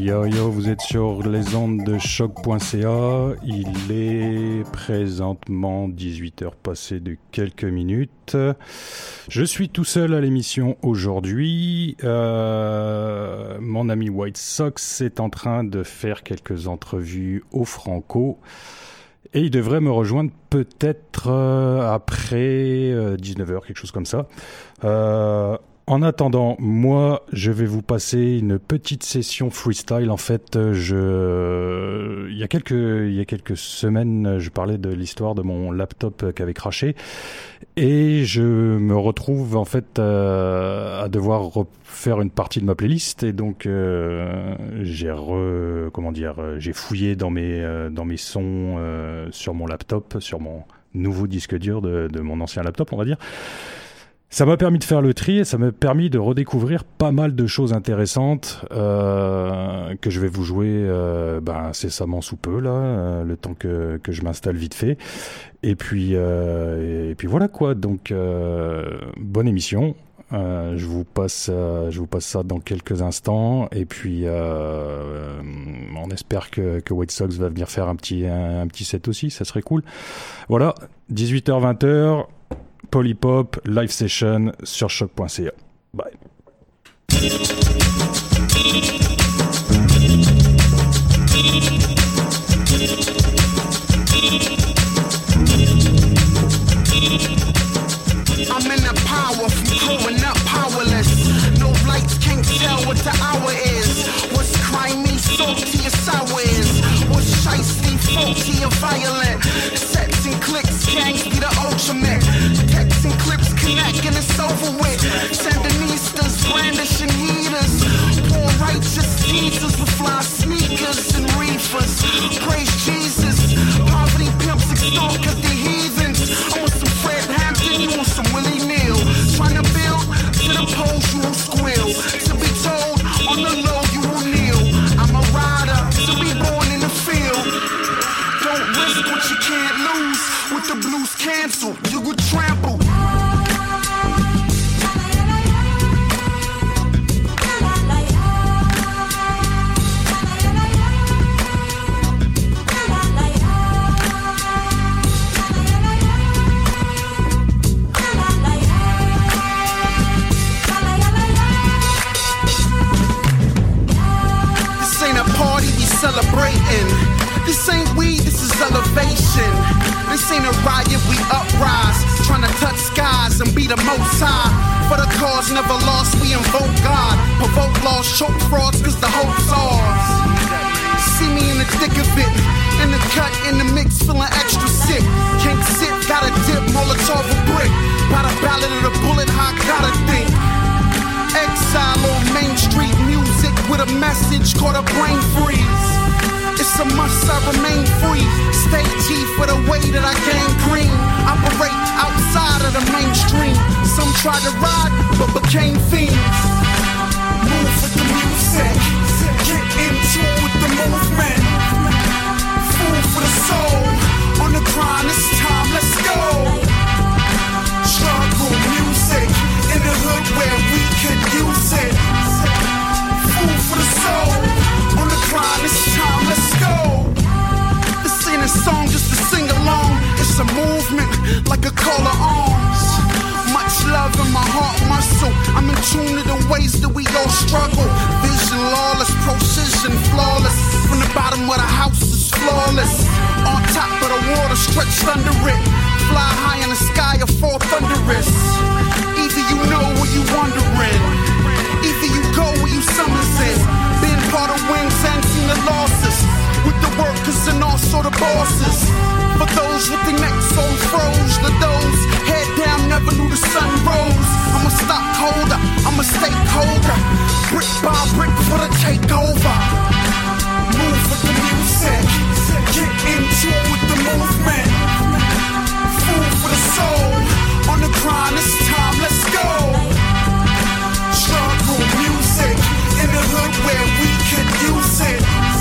Yo yo, vous êtes sur les ondes de choc.ca. Il est présentement 18h passées de quelques minutes. Je suis tout seul à l'émission aujourd'hui. Euh, mon ami White Sox est en train de faire quelques entrevues au Franco. Et il devrait me rejoindre peut-être euh, après 19h, quelque chose comme ça. Euh, en attendant, moi, je vais vous passer une petite session freestyle. En fait, je, il y a quelques, il y a quelques semaines, je parlais de l'histoire de mon laptop qui avait craché, et je me retrouve en fait euh, à devoir refaire une partie de ma playlist, et donc euh, j'ai re, comment dire, j'ai fouillé dans mes, euh, dans mes sons sur mon laptop, sur mon nouveau disque dur de mon ancien laptop, on va dire. Ça m'a permis de faire le tri et ça m'a permis de redécouvrir pas mal de choses intéressantes euh, que je vais vous jouer euh, ben, incessamment sous peu, là, euh, le temps que, que je m'installe vite fait. Et puis, euh, et puis voilà quoi, donc euh, bonne émission. Euh, je vous passe, je vous passe ça dans quelques instants. Et puis, on espère que, que White Sox va venir faire un petit, un, un petit set aussi. Ça serait cool. Voilà, 18h-20h, Polypop, live session sur choc.ca. Bye. Fly sneakers and reefers. Praise Jesus. Poverty pimps extort cause they heathens. I want some Fred Hampton, you want some Willie Neal. Trying to build to the poles, you will squeal. To be told on the low, you will kneel. I'm a rider to be born in the field. Don't risk what you can't lose. With the blues cancel, you will trample. Celebrating. This ain't weed, this is elevation. This ain't a riot, we uprise. Trying to touch skies and be the most high. For the cause never lost, we invoke God. Provoke lost, choke frauds, cause the hope's ours. See me in the thick of it. In the cut, in the mix, feeling extra sick. Can't sit, gotta dip, Molotov a brick. By the ballad of the bullet, I gotta think. Exile on Main Street music with a message called a brain freeze. It's a must I remain free. Stay G for the way that I gain green. Operate outside of the mainstream. Some tried to ride, but became fiends. Move with the music. Get into it with the movement. Food for the soul. On the grind, it's struggle. Vision lawless, precision flawless. From the bottom where the house is flawless. On top of the water, stretched under it. Fly high in the sky or fall thunderous. Either you know or you wondering. Either you go or you summons it. Been part of wins and seen the losses. Workers and also the bosses. For those with the necks so froze, the those head down never knew the sun rose. I'm a stockholder, I'm a stakeholder. Brick by brick for the takeover. Move with the music, get it with the movement. Food for the soul, on the grind, it's time, let's go. Struggle music in the hood where we could use it.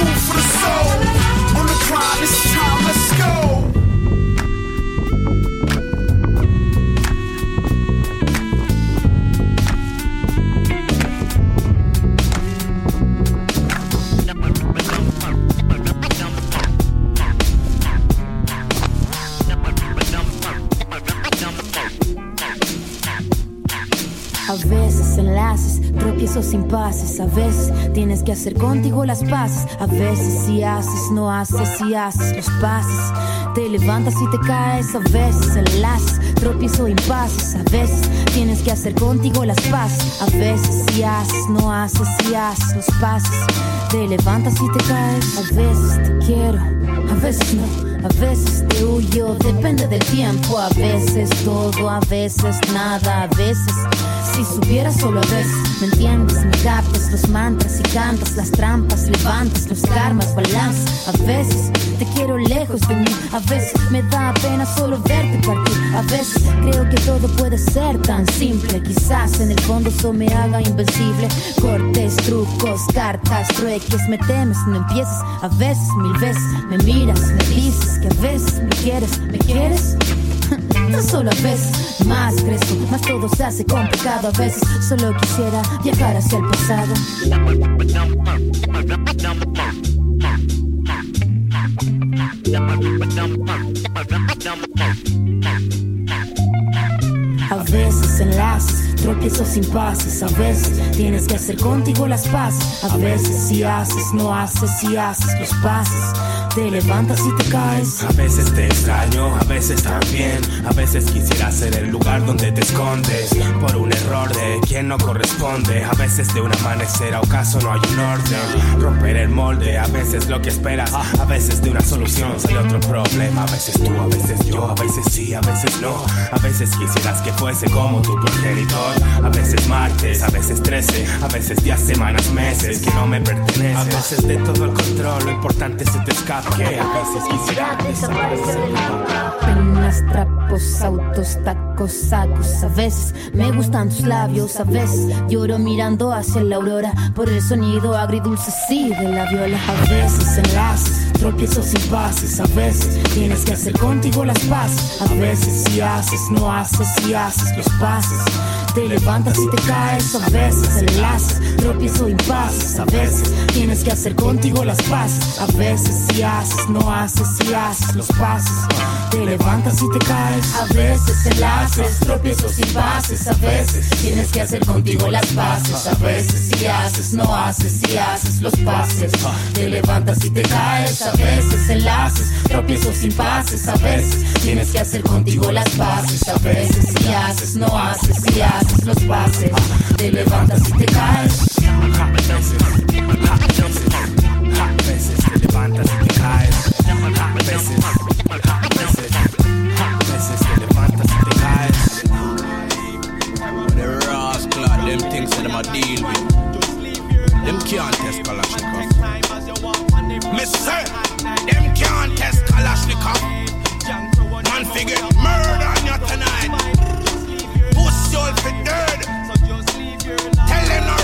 Food for the soul, on the grind, it's time, let's go. Tropiezos, impases. A veces tienes que hacer contigo las paces. A veces si haces, no haces, si haces los pases. Te levantas y te caes. A veces enlaces, tropiezo, impases. A veces tienes que hacer contigo las paces. A veces si haces, no haces, si haces los pases. Te levantas y te caes. A veces te quiero, a veces no. A veces te huyo, depende del tiempo. A veces todo, a veces nada. A veces si supieras solo a veces, me entiendes, me captas los mantras y cantas las trampas, levantas los karmas, balanzas. A veces te quiero lejos de mí, a veces me da pena solo verte partir. A veces creo que todo puede ser tan simple, quizás en el fondo eso me haga invencible. Cortes, trucos, cartas, trueques, me temes, no empieces. A veces, mil veces, me miras, me dices que a veces me quieres, ¿me quieres? No solo a veces, más crezo, más todo se hace complicado. A veces solo quisiera viajar hacia el pasado. A veces enlaces, tropiezos impases. A veces tienes que hacer contigo las paces. A veces si haces, no haces, si haces los pases. Te levantas y te caes. A veces te extraño, a veces también. A veces quisiera ser el lugar donde te escondes. Por un error de quien no corresponde. A veces de un amanecer a ocaso no hay un orden. Romper el molde, a veces lo que esperas. A veces de una solución sale otro problema. A veces tú, a veces yo, a veces sí, a veces no. A veces quisieras que fuese como tu progenitor. A veces martes, a veces trece. A veces días, semanas, meses que no me pertenecen. A veces de todo el control, lo importante se te escapa. Que a veces quisiera desaparecer. Penas, trapos, autos, tacos, sacos. A veces me gustan tus labios, a veces lloro mirando hacia la aurora por el sonido agridulce sí de la viola. A veces enlaces, tropiezos y pases. A veces tienes que hacer contigo las paces. A veces si haces, no haces, si haces los pases. Te levantas y te caes, a veces enlaces, tropiezo impases, a veces tienes que hacer contigo las paces, a veces si haces, no haces, si haces los pases, te levantas y te caes, a veces enlaces, tropiezos impases, a veces tienes que hacer contigo las paces, a veces si haces, no haces, si haces los pases, te levantas y te caes, a veces enlaces, tropiezos impases, a veces tienes que hacer contigo las paces, a veces si haces, no haces, si haces los pases, te levantas y te levantas y te caes. The things that. Them can't test Kalashnikov. Man figure murder. Pussy all for dead. Tell them no.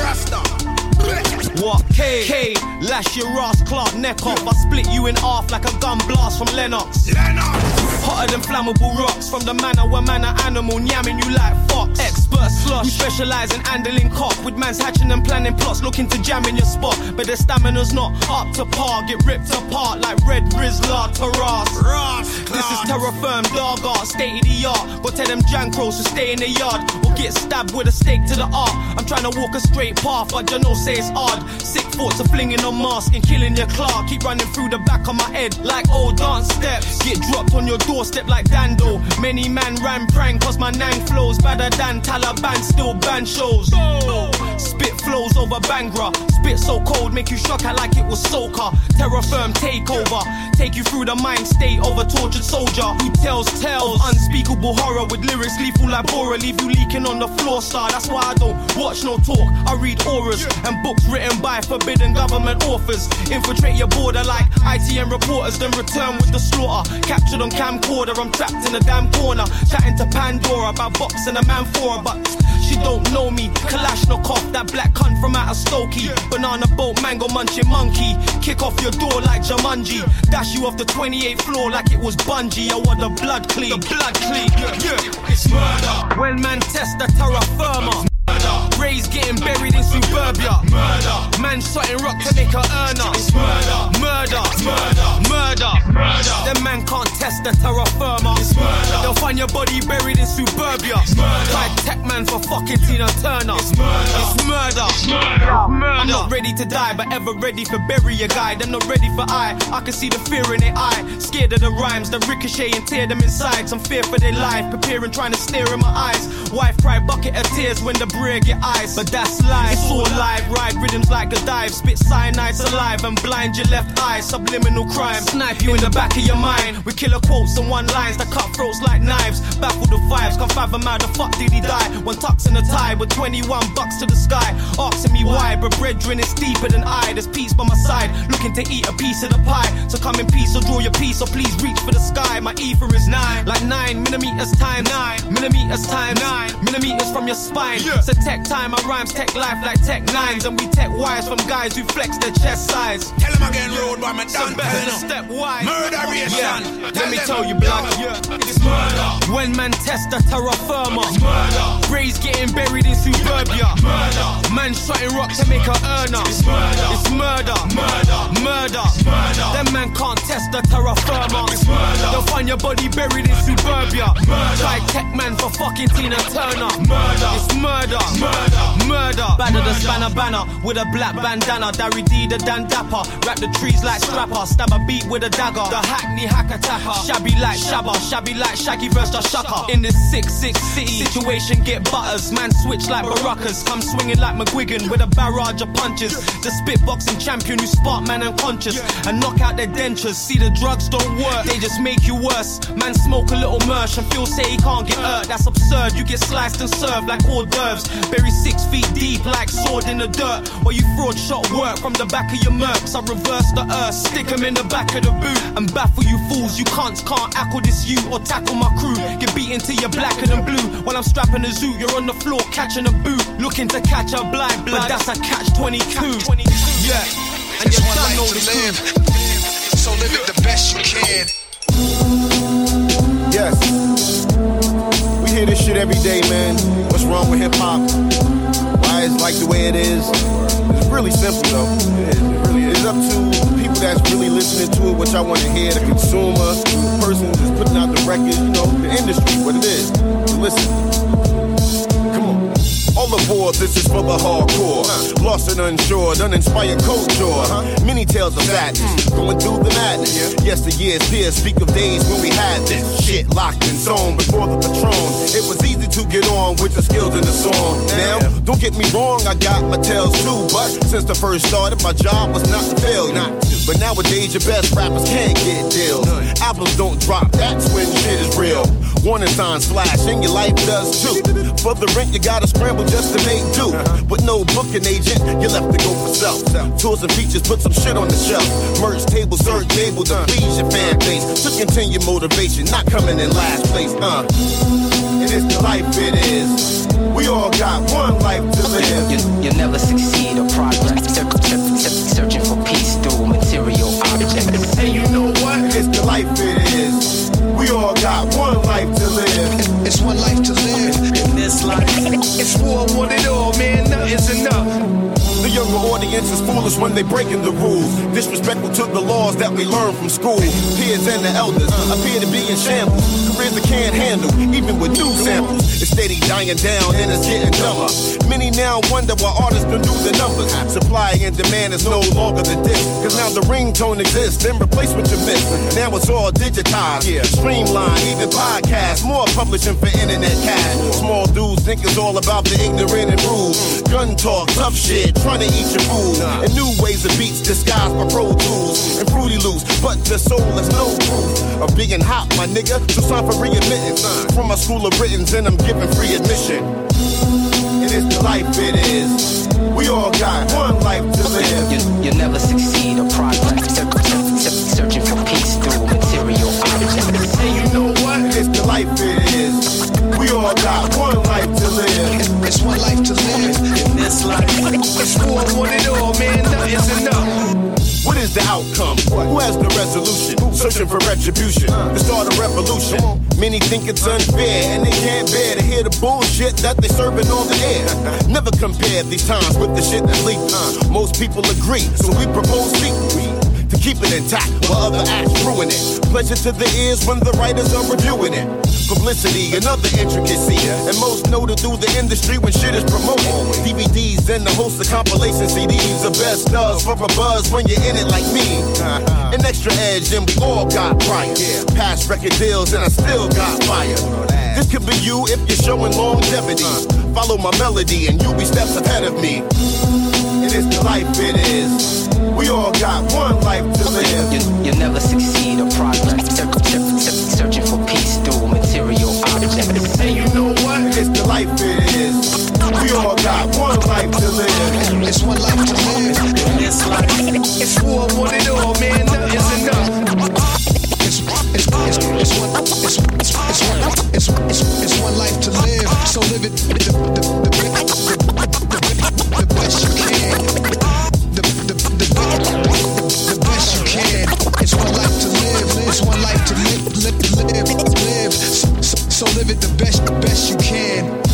What? K, K, lash your ass, Clark, neck off. I split you in half like a gun blast from Lennox. Lennox! Hotter than flammable rocks from the manor where man a animal, yamming you like fox. Expert slush, we specialize in handling cock with man's hatching and planning plots, looking to jam in your spot. But their stamina's not up to par, get ripped apart like Red Rizzler to Ross. This is terra firm, dog art, state of the art. But tell them jankros to stay in the yard or get stabbed with a stake to the art. I'm trying to walk a straight path, but you know say it's hard. Sick thoughts of flinging on mask and killing your Clark. Keep running through the back of my head like old dance steps. Get dropped on your doorstep like Dando. Many man ran prank cause my nang flows better than Taliban. Still ban shows. Spit flows over bhangra. Spit so cold, make you shock out like it was soca. Terror firm takeover. Take you through the mind state of a tortured soldier who tells tales. Unspeakable horror with lyrics lethal like Bora. Leave you leaking on the floor, star. That's why I don't watch no talk. I read auras and books written by forbidden government authors. Infiltrate your border like ITN reporters, then return with the slaughter. Captured on camcorder, I'm trapped in a damn corner. Chatting to Pandora about boxing a man for her, but she don't know me. Kalashnikov, that black cunt from out of Stokey. Banana boat, mango munching monkey. Kick off your door like Jumanji. Dash you off the 28th floor like it was bungee. I want the blood clean. The blood clean. Yeah, yeah. It's murder. When man test the terra firma. Rays getting buried in suburbia. Murder. Man shotting rock to make a earner. It's murder. Murder. Murder. Murder. Murder. Them man can't test the terra firma. It's murder. They'll find your body buried in suburbia. It's murder. Like tech man for fucking Tina Turner. It's murder. It's murder. It's murder. murder. I'm not ready to die, but ever ready for bury a guy. They're not ready for I. I can see the fear in their eye. Scared of the rhymes that ricochet and tear them inside. Some fear for their life. Preparing, trying to stare in my eyes. Wife cry bucket of tears when the brig get eyes. But that's life. It's all live. Ride rhythms like a dive. Spit cyanide's alive and blind your left eye. Subliminal crime. Snipe you in the back of your mind. We killer quotes and one lines that cut throats like knives. Baffle the vibes. Can't fathom how the fuck did he die? One tucks in a tie with 21 bucks to the sky. Asking me why, but brethren is deeper than I. There's peace by my side. Looking to eat a piece of the pie. So come in peace or draw your piece or please reach for the sky. My ether is nine. Like nine millimeters time. Nine millimeters time. Nine millimeters from your spine. So tech time. My rhymes tech life like tech nines. And we tech wires from guys who flex their chest size. Tell them again, road by my done better step wide. Murderation. Yeah. Let me tell you, blood. It's murder. When man test the terra firma. It's murder. Graves getting buried in suburbia. Murder. Man shotting rocks to make a earner. It's murder. It's murder. Murder. Murder. Murder. Them man can't test the terra firma. It's murder. They'll find your body buried in suburbia. Murder. Try tech man for fucking Tina Turner. Murder. It's murder. Murder. Murder. Banner the spanner banner with a black bandana. Darry D the Dan Dapper. Wrap the trees like strapper. Stab a beat with a dagger. The hackney hack attacker. Shabby like Shabba. Shabby like Shaggy versus Shaka. In this 6-6 city situation, get butters. Man switch like Baracas. Come swinging like McGuigan with a barrage of punches. The spit boxing champion who spark man unconscious and knock out their dentures. See the drugs don't work, they just make you worse. Man smoke a little merch and feel say he can't get hurt. That's absurd. You get sliced and served like hors d'oeuvres. Bury six feet deep like sword in the dirt. While you fraud shot work from the back of your mercs. I reverse the earth, stick 'em in the back of the boot and baffle you fools. You cunts can't tackle this you or tackle my crew. Get beaten till you're blacker than blue. While I'm strapping a zoo, you're on the floor catching a boot. Looking to catch a blind blood, that's a catch 22. Yeah, and It's you one done life know to the live, so live it the best you can. Yes. Hear this shit every day, man. What's wrong with hip hop? Why it's like the way it is? It's really simple, though. It is. It really is. It's up to people that's really listening to it, which I want to hear. The consumer, the person who's putting out the record, you know, the industry, what it is. So listen. All aboard, this is for the hardcore. Lost and unsure, uninspired culture. Many tales of sadness, going through the madness. Yes, the years here speak of days when we had this shit locked and sewn before the Patron. It was easy to get on with the skills in the song. Now, don't get me wrong, I got my tales too, but since the first started, my job was not to fail. Not but nowadays, your best rappers can't get deals. Albums don't drop, that's when shit is real. Warning signs flash, and your life does too. For the rent, you gotta scramble just to make do. With no booking agent, you left to go for self. Tools and features, put some shit on the shelf. Merge table, serve table to please your fan base. To continue motivation, not coming in last place, huh? It's the life it is. We all got one life to live. You, you never succeed or progress. Nothing's enough. Younger audience is foolish when they breaking the rules. Disrespectful to the laws that we learn from school. Peers and the elders appear to be in shambles. Careers can't handle, even with new samples. It's steady dying down and it's getting dumber. Many now wonder why artists don't do the numbers. Supply and demand is no longer the dish. Cause now the ringtone exists and replace what you miss. Now it's all digitized, yeah. streamlined, even podcasts. More publishing for internet cash. Small dudes think it's all about the ignorant and rude. Gun talk, tough shit, trying to eat your food. And new ways of beats disguised by pro tools and fruity loops. But the soul is no proof of being hot, my nigga. So it's time for readmittance from my school of Britons, and I'm giving free admission. And it's the life it is. We all got one life to live. You, you never succeed or progress. Search, search, search, searching for peace through material objects. And you know what? It's the life it is. We all got one life to live. It's one life to live. In this life, it's war, one and all, man. Nothing's enough. What is the outcome? Who has the resolution? Searching for retribution to start a revolution. Many think it's unfair and they can't bear to hear the bullshit that they serving on the air. Never compare these times with the shit that's leaked. Most people agree, so we propose secretly to keep it intact while other acts ruin it. Pleasure to the ears when the writers are reviewing it. Publicity, another intricacy, and most noted through the industry when shit is promoted. DVDs and the host of compilation CDs are best does for a buzz when you're in it like me. Uh-huh. An extra edge, and we all got prior. Past record deals, and I still got fire. This could be you if you're showing longevity. Uh. Follow my melody, and you'll be steps ahead of me. And it's the life it is. We all got one life to live. You, you never succeed or progress. Search, search, search, searching for peace through material objects. And you know what? It's the life it is. We all got one life to live. It's one life to live. In this life, it's war, one and all, man. Nothing's enough. It's, it's, it's, it's, one, it's, it's, it's, one, it's, it's, it's one life to live. So live it the, the, the, the, the, So live it the best, best you can.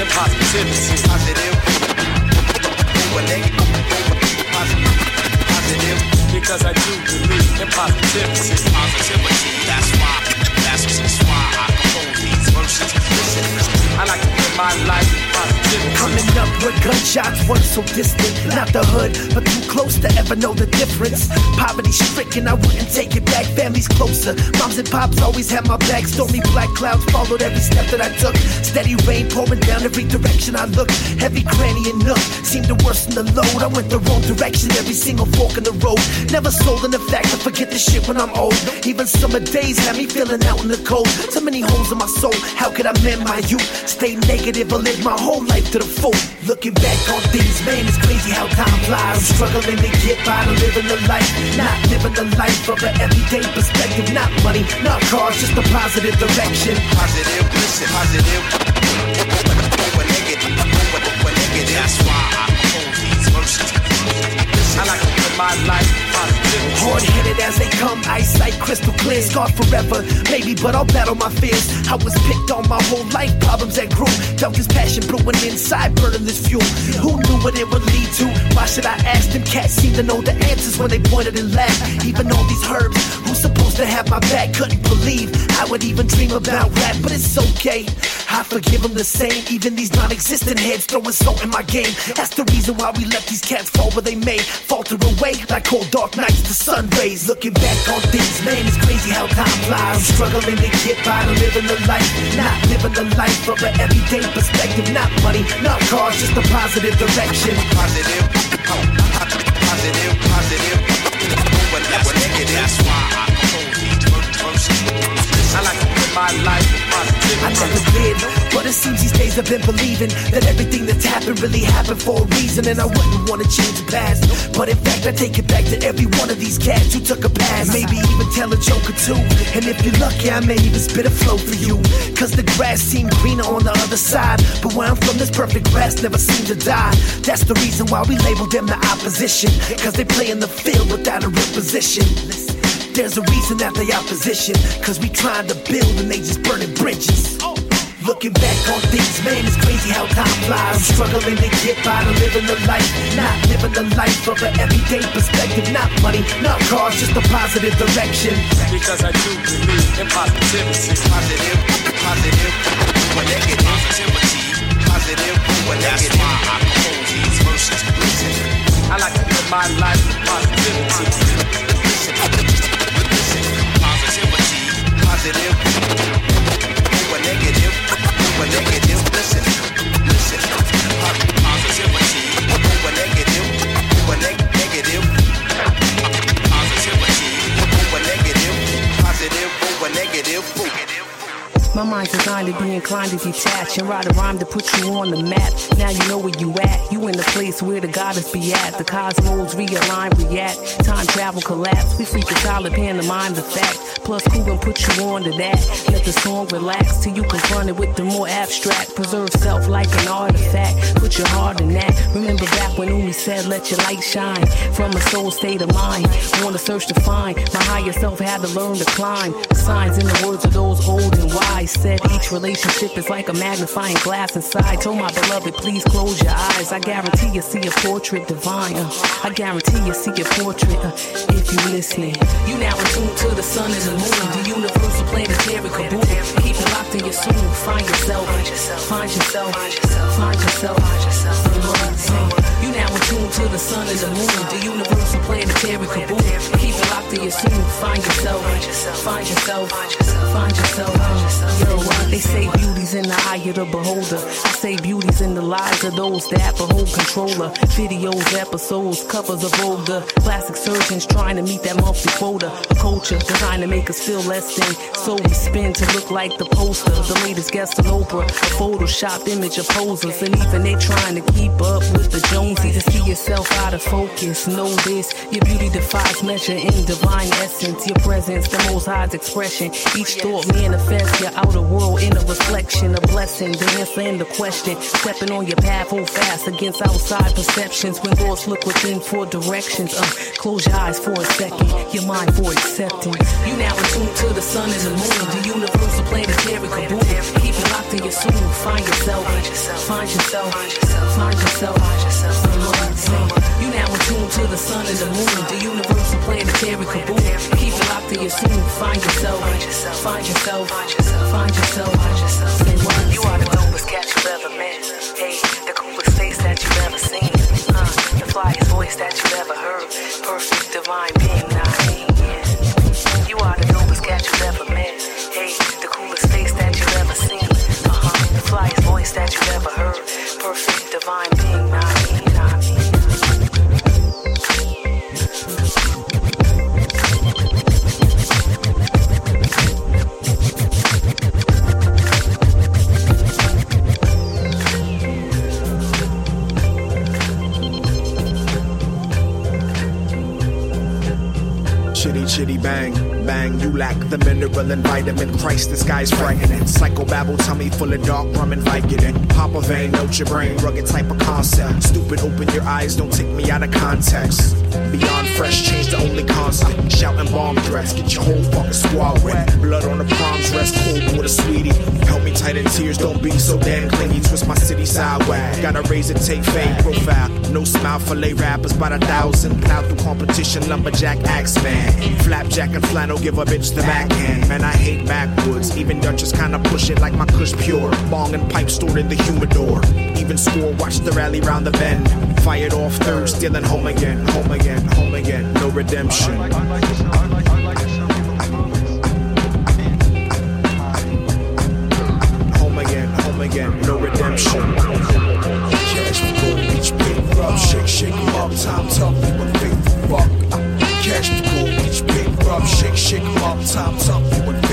In positivity. Positive. Positive. Because I do believe in positivity. Positivity. That's why. That's, why I compose these verses. I like to live my life. Coming up where gunshots weren't so distant. Not the hood, but too close to ever know the difference. Poverty stricken, I wouldn't take it back. Families closer. Moms and pops always had my back. Stormy black clouds followed every step that I took. Steady rain pouring down every direction I looked. Heavy cranny and nook seemed to worsen the load. I went the wrong direction every single fork in the road. Never sold in the fact to forget this shit when I'm old. Even summer days had me feeling out in the cold. So many holes in my soul. How could I mend my youth? Stay negative or live my whole life to the full. Looking back on things, man, it's crazy how time flies. I'm struggling to get by to living the life. Not living the life of an everyday perspective. Not money, not cars, just a positive direction. Positive, listen, positive. That's why I hold these verses. I like my life. Hard headed as they come, eyesight crystal clear, scarred forever. Maybe, but I'll battle my fears. I was picked on my whole life, problems that grew. This passion brewing inside, burning this fuel. Who knew what it would lead to? Why should I ask them? Cats seem to know the answers when they pointed and laughed. Even all these herbs, who's supposed to have my back? Couldn't believe I would even dream about rap, but it's okay. I forgive them the same. Even these non existent heads throwing salt in my game. That's the reason why we let these cats fall where they may. Falter away like cold dark nights to sun rays. Looking back on things, man, it's crazy how time flies. I'm struggling to get by living the life. Not living the life of an everyday perspective. Not money, not cars, just a positive direction. Positive. I've been believing that everything that's happened really happened for a reason, and I wouldn't want to change the past. But in fact, I take it back to every one of these cats who took a pass. Maybe even tell a joke or two. And if you're lucky, I may even spit a flow for you. Cause the grass seemed greener on the other side. But where I'm from, this perfect grass never seemed to die. That's the reason why we label them the opposition. Cause they play in the field without a real position. There's a reason that they opposition. Cause we trying to build and they just burning bridges. Looking back on things, man, it's crazy how time flies. I'm struggling to get by to living the life. Not living the life of an everyday perspective. Not money, not cars, just a positive direction. Because I do believe in positivity. Positive, positive, over negative. Positivity, positive, over negative. That's why I compose these verses. Listen, I like to live my life with positivity. Listen, listen, positivity, positive, over negative, over negative. Listen, listen, positivity, over negative, over. Positivity, over negative, positive, over negative. My mind's designed to be inclined to detach and write a rhyme to put you on the map. Now you know where you at. You in the place where the goddess be at. The cosmos realign, react. Time travel collapse. We freak the solid pantomime the mind the fact. Plus, cool and put you on to that. Let the song relax till you confront it with the more abstract. Preserve self like an artifact. Put your heart in that. Remember back when Umi said, let your light shine. From a soul state of mind. Wanna search to find. My higher self had to learn to climb. The signs in the words of those old and wise said each relationship is like a magnifying glass inside. Told my beloved, please close your eyes. I guarantee you see a portrait divine. Uh, I guarantee you see a portrait uh, if you listening. You now in tune to the sun and the moon, the universal planetary kaboom. Keep it locked in your soul. Find yourself, find yourself, find yourself. You now in tune to the sun and the moon, the universal planetary kaboom. Keep it locked in your soul. Find yourself, find yourself, find yourself. Yo, they say beauty's in the eye of the beholder. I say beauty's in the lives of those that behold controller. Videos, episodes, covers of older. Plastic surgeons trying to meet that monthly quota. A culture designed to make us feel less than. So we spin to look like the poster. The latest guest on Oprah. A photoshopped image of posers. And even they trying to keep up with the Joneses. Get yourself out of focus. Know this, your beauty defies measure in divine essence. Your presence, the most high's expression. Each thought manifests your outer world in a reflection, a blessing. The answer and the question. Stepping on your path, hold fast against outside perceptions. When thoughts look within for directions, uh, close your eyes for a second. Your mind for acceptance. You now in tune to the sun and the moon. The universal planetary kaboom. Keep it locked in your soul. Find yourself. Find yourself. Find yourself. Say what? Say. You now in tune to the sun and the moon. The universal planetary kaboom. Keep it locked in your soul. Find yourself. Find yourself. Find yourself. Say what? You are the dopest cat you've ever met. Hey, the coolest face that you've ever seen. Uh, the flyest voice that you've ever heard. Perfect divine being, nah, yeah. You are the dopest cat you've ever met. Hey, the coolest face that you've ever seen. Uh-huh, the flyest voice that you've ever heard. Perfect divine being, nah, nah, mineral and vitamin. Christ, this guy's frightening. Psychobabble tummy full of dark rum and Vicodin. Pop a vein, note your brain, rugged type of concept. Stupid, open your eyes, don't take me out of context. Beyond fresh, change the only constant. Shouting bomb threats, get your whole fucking squad wet. Blood on the prom dress, cold with a sweetie. Help me tight in tears, don't be so damn clingy. Twist my city sideways. Gotta raise it, take fade profile. No smile for lay rappers by the thousand. Plow through competition, lumberjack axe man. Flapjack and flannel, give a bitch the backhand. Man, I hate backwoods. Even Dutchess kinda push it like my kush pure. Bong and pipe stored in the humidor. Even score, watch the rally round the bend. Fired off third, stealing home again, home again, home again. No redemption. Home again, home again, no redemption. Cash for gold, beach, big rub, shake, shake 'em up, time tough, a faithful fuck. Cash for gold, beach, big rub, shake, shake 'em up, time tough, you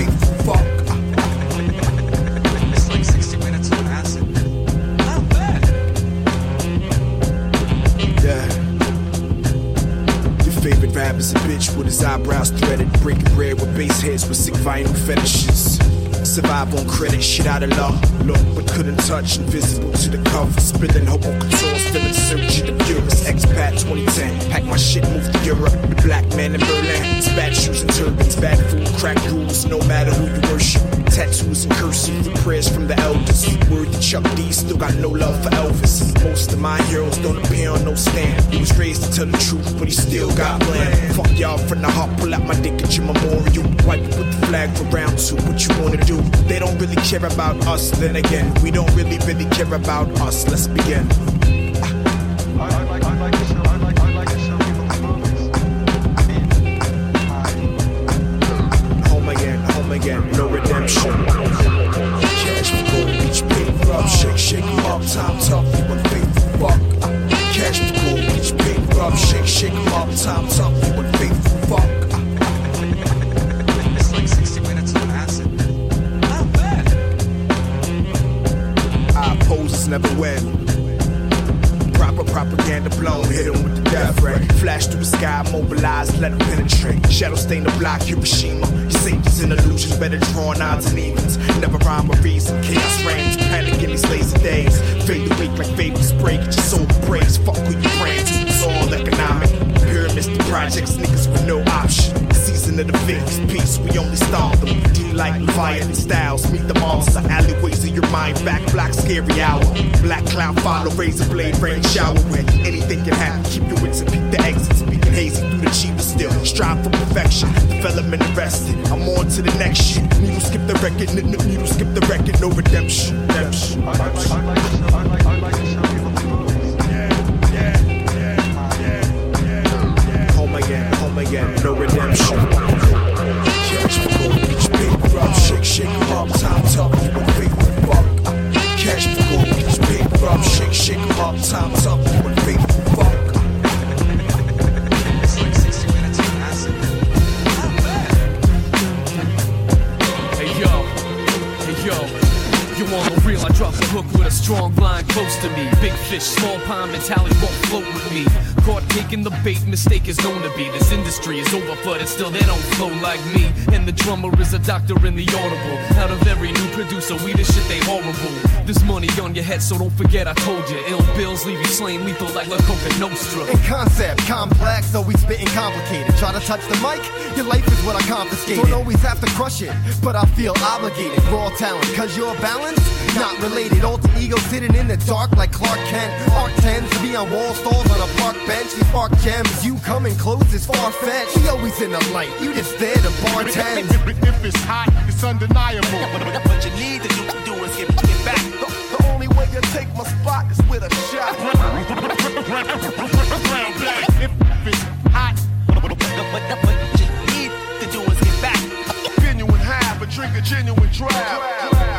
a bitch with his eyebrows threaded, breaking bread with bass heads with sick vinyl fetishes. Survive on credit, shit out of luck. Look, but couldn't touch, invisible to the cover. Spilling on couture, still in search of the purest. Expat 2010, pack my shit, move to Europe. The black man in Berlin, spat shoes and turbans, bad food, crack rules, no matter who you worship. Tattoos and cursive with prayers from the elders. Word to Chuck D, still got no love for Elvis. Most of my heroes don't appear on no stand. He was raised to tell the truth, but he still got bland. Fuck y'all from the heart, pull out my dick at your memorial. Wipe it with the flag for round two, what you wanna do? They don't really care about us, then again, we don't really, really care about us. Let's begin. Strong blind close to me. Big fish, small pond mentality won't float with me. Caught taking the bait, mistake is known to be. This industry is overflooded, still they don't flow like me. And the drummer is a doctor in the audible. Out of every new producer, we the shit they horrible. This money on your head, so don't forget I told you. Ill bills leave you slain lethal like La Coka Nostra. In concept, complex, always spitting complicated. Try to touch the mic, your life is what I confiscated. Don't always have to crush it, but I feel obligated. Raw talent, cause you're balanced, not related. Alter ego sitting in the dark like Clark Kent. Art tends to be on wall stalls on a park bench. We spark gems, you coming close is far fetched. We always in the light, you just there to bartend. If it's hot, it's undeniable. What you need to do, do is get, get back. The, the only way you take my spot is with a shot. Brown black. If it's hot, What you need to do is get back. genuine half, and drink a genuine draft.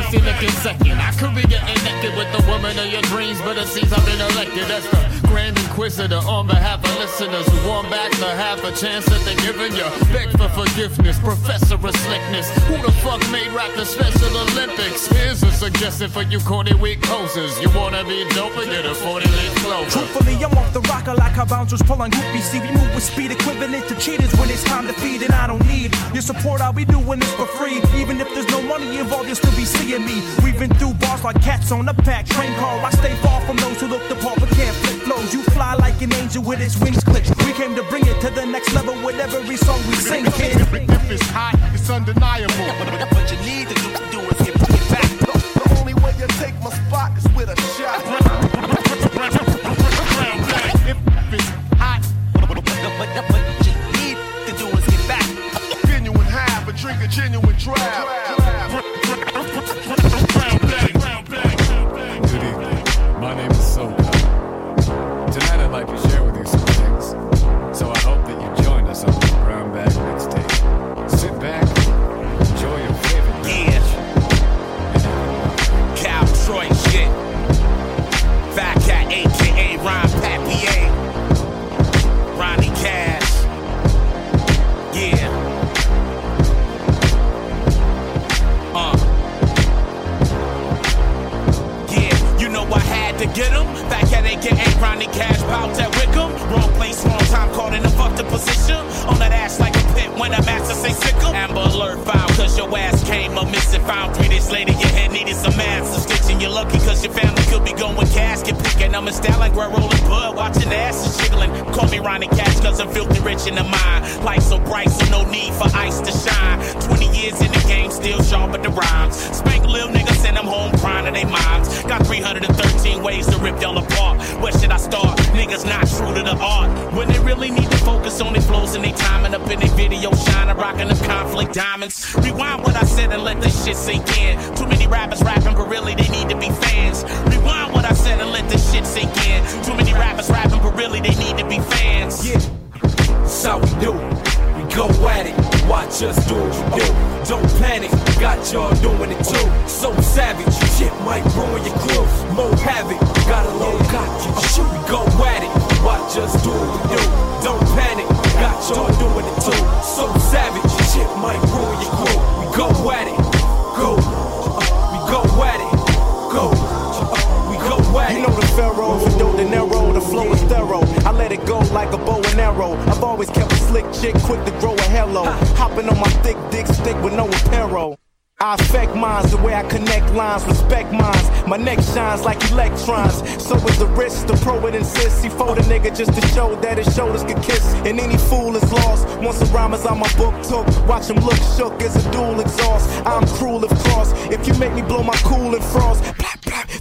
Pussy looking second. I could be getting naked with the woman of your dreams, but it seems I've been elected as the Grand Inquisitor on behalf of listeners who want back the half a chance that they're giving you. Beg for forgiveness, professor of slickness. Who the fuck made rap the Special Olympics? Here's a suggestion for you corny weak posers. You wanna be dope and get a 40 leaf clover. Truthfully, I'm off the rocker like how bouncers pull on groupies. See, we move with speed equivalent to cheaters when it's time to feed, and I don't need your support. I'll be doing this for free. Even if there's no money involved, you'll still be seeing me. Weaving through bars like cats on a pack train car. I stay far from those who look the part but can't flip flows. You fly like an angel with its wings clipped. We came to bring it to the next level with every song we sing, kid. If it's hot, it's undeniable. What you need to do, do is get, get back. The, the only way you take my spot is with a shot. Brown. If it's hot, What you need to do is get back. genuine half, and drink a genuine draft. Ronnie Cash, bout that Wickham. Wrong place, wrong time, caught in a fucked up position. On that ass like a pit when a say 'em. Amber alert foul, cause your ass came up missing. Found three days later, your head needed some answers. Stitching, you're lucky cause your family could be going with casket picking. I'm like we're rolling bud, watching asses jiggling. Call me Ronnie Cash cause I'm filthy rich in the mind. Light so bright, so no need for ice to shine. 20 years in the game, still sharp at the rhymes. Spank little niggas, send them home crying to their moms. Got 313 ways to rip y'all apart. Where should I start? Niggas not true to the art. When they really need to focus on their flows and they timing up in their video, shining, rocking them conflict diamonds. Rewind what I said and let this shit sink in. Too many rappers rapping, but really they need to be fans. Rewind what I said and let this shit sink in. Too many rappers rapping, but really they need to be fans. Yeah, that's how we do. We go at it, watch us do what we do. Don't panic, got y'all doing it too. So savage, shit might ruin your crew. More havoc, got a low got On my thick dick stick with no apparel. I affect minds the way I connect lines, respect minds. My neck shines like electrons. So is the wrist, the pro it insists. He fold a nigga just to show that his shoulders could kiss. And any fool is lost. Once a rhyme is on my book took, watch him look shook as a dual exhaust. I'm cruel if cross. If you make me blow my cool and frost,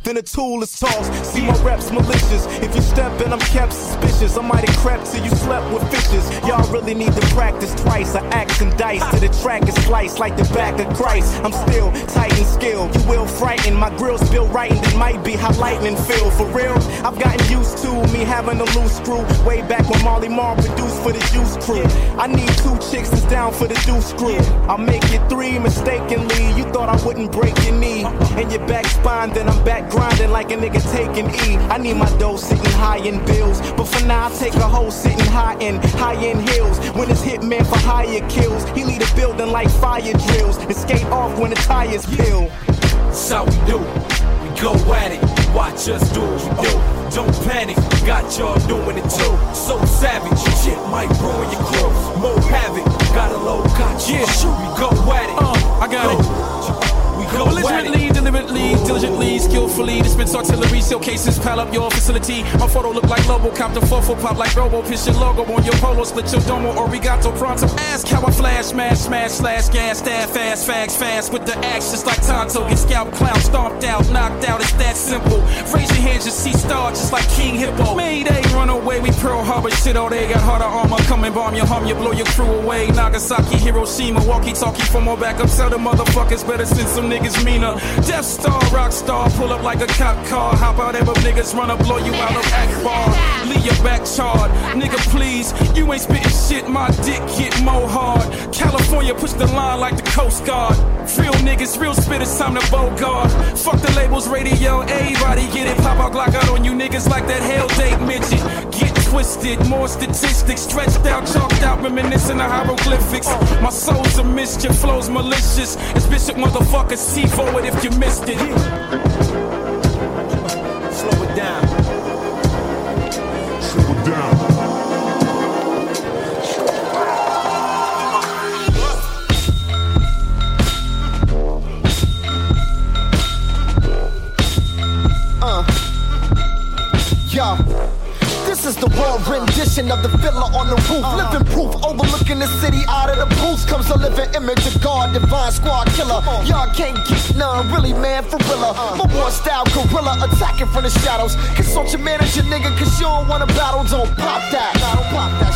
then a tool is tossed. See my reps malicious. If you step in, I'm kept suspicious. I might have crept till you slept with fishes. Y'all really need to practice twice. I axe and dice till the track is sliced like the back of Christ. I'm still tight and skilled. You will frighten. My grill's right and it might be how lightning feel. For real, I've gotten used to me having a loose screw. Way back when Marley Marl produced for the Juice Crew. I need two chicks that's down for the deuce Crew. I'll make it three mistakenly. You thought I wouldn't break your knee and your back spine. Then I'm back grinding like a nigga taking E. I need my dough sitting high in bills. But for now, I take a hoe sitting high in high end hills. When it's hitman for higher kills, he lead a building like fire drills and skate off when the tires peel. That's how we do. We go at it. Watch us do what we do. Don't panic, got y'all doing it too. So savage, shit might ruin your crew. More havoc, got a low, got you. Yeah. Shoot, we go at it. Uh, I got Go. it. We go at it. Deliberately, diligently, skillfully dispense artillery, seal cases, pile up your facility. My photo look like Lobo, cop the fofo pop like Robo, piss your logo on your polo, split your domo, origato pronto. Ask how I flash, smash, smash, slash, gas, stab, fast, fags, fast, with the axe just like Tonto, get scalp, clown, stomped out, knocked out, it's that simple. Raise your hands, just see stars, just like King Hippo. Mayday, run away, we Pearl Harbor, shit, oh, they got harder armor, come and bomb your hum, you blow your crew away. Nagasaki, Hiroshima, walkie talkie for more backup, sell the motherfuckers better send some niggas meaner. Death Star, rock star, pull up like a cop car. Hop out ever niggas run up, blow you out of Akbar. Leave your back charred. Nigga, please, you ain't spitting shit, my dick get more hard. California push the line like the Coast Guard. Real niggas, real spitters, time to bogard. Fuck the labels, radio, everybody get it. Pop out Glock out on you niggas like that hell date midget. Get twisted, more statistics, stretched out, chalked out, reminiscing of hieroglyphics. My soul's a mischief, flows malicious. It's Bishop motherfuckers, see forward if you missed it. Slow it down. Slow it down. Uh. Yo. This is the raw rendition of the fiddler on the roof. Uh-huh. Living proof, overlooking the city out of the booth. Comes a living image of God, divine squad killer. Y'all can't get none, really, man, for real. Uh-huh. My war style gorilla attacking from the shadows. Consult your manager, nigga, cause you don't wanna battle. Don't pop that.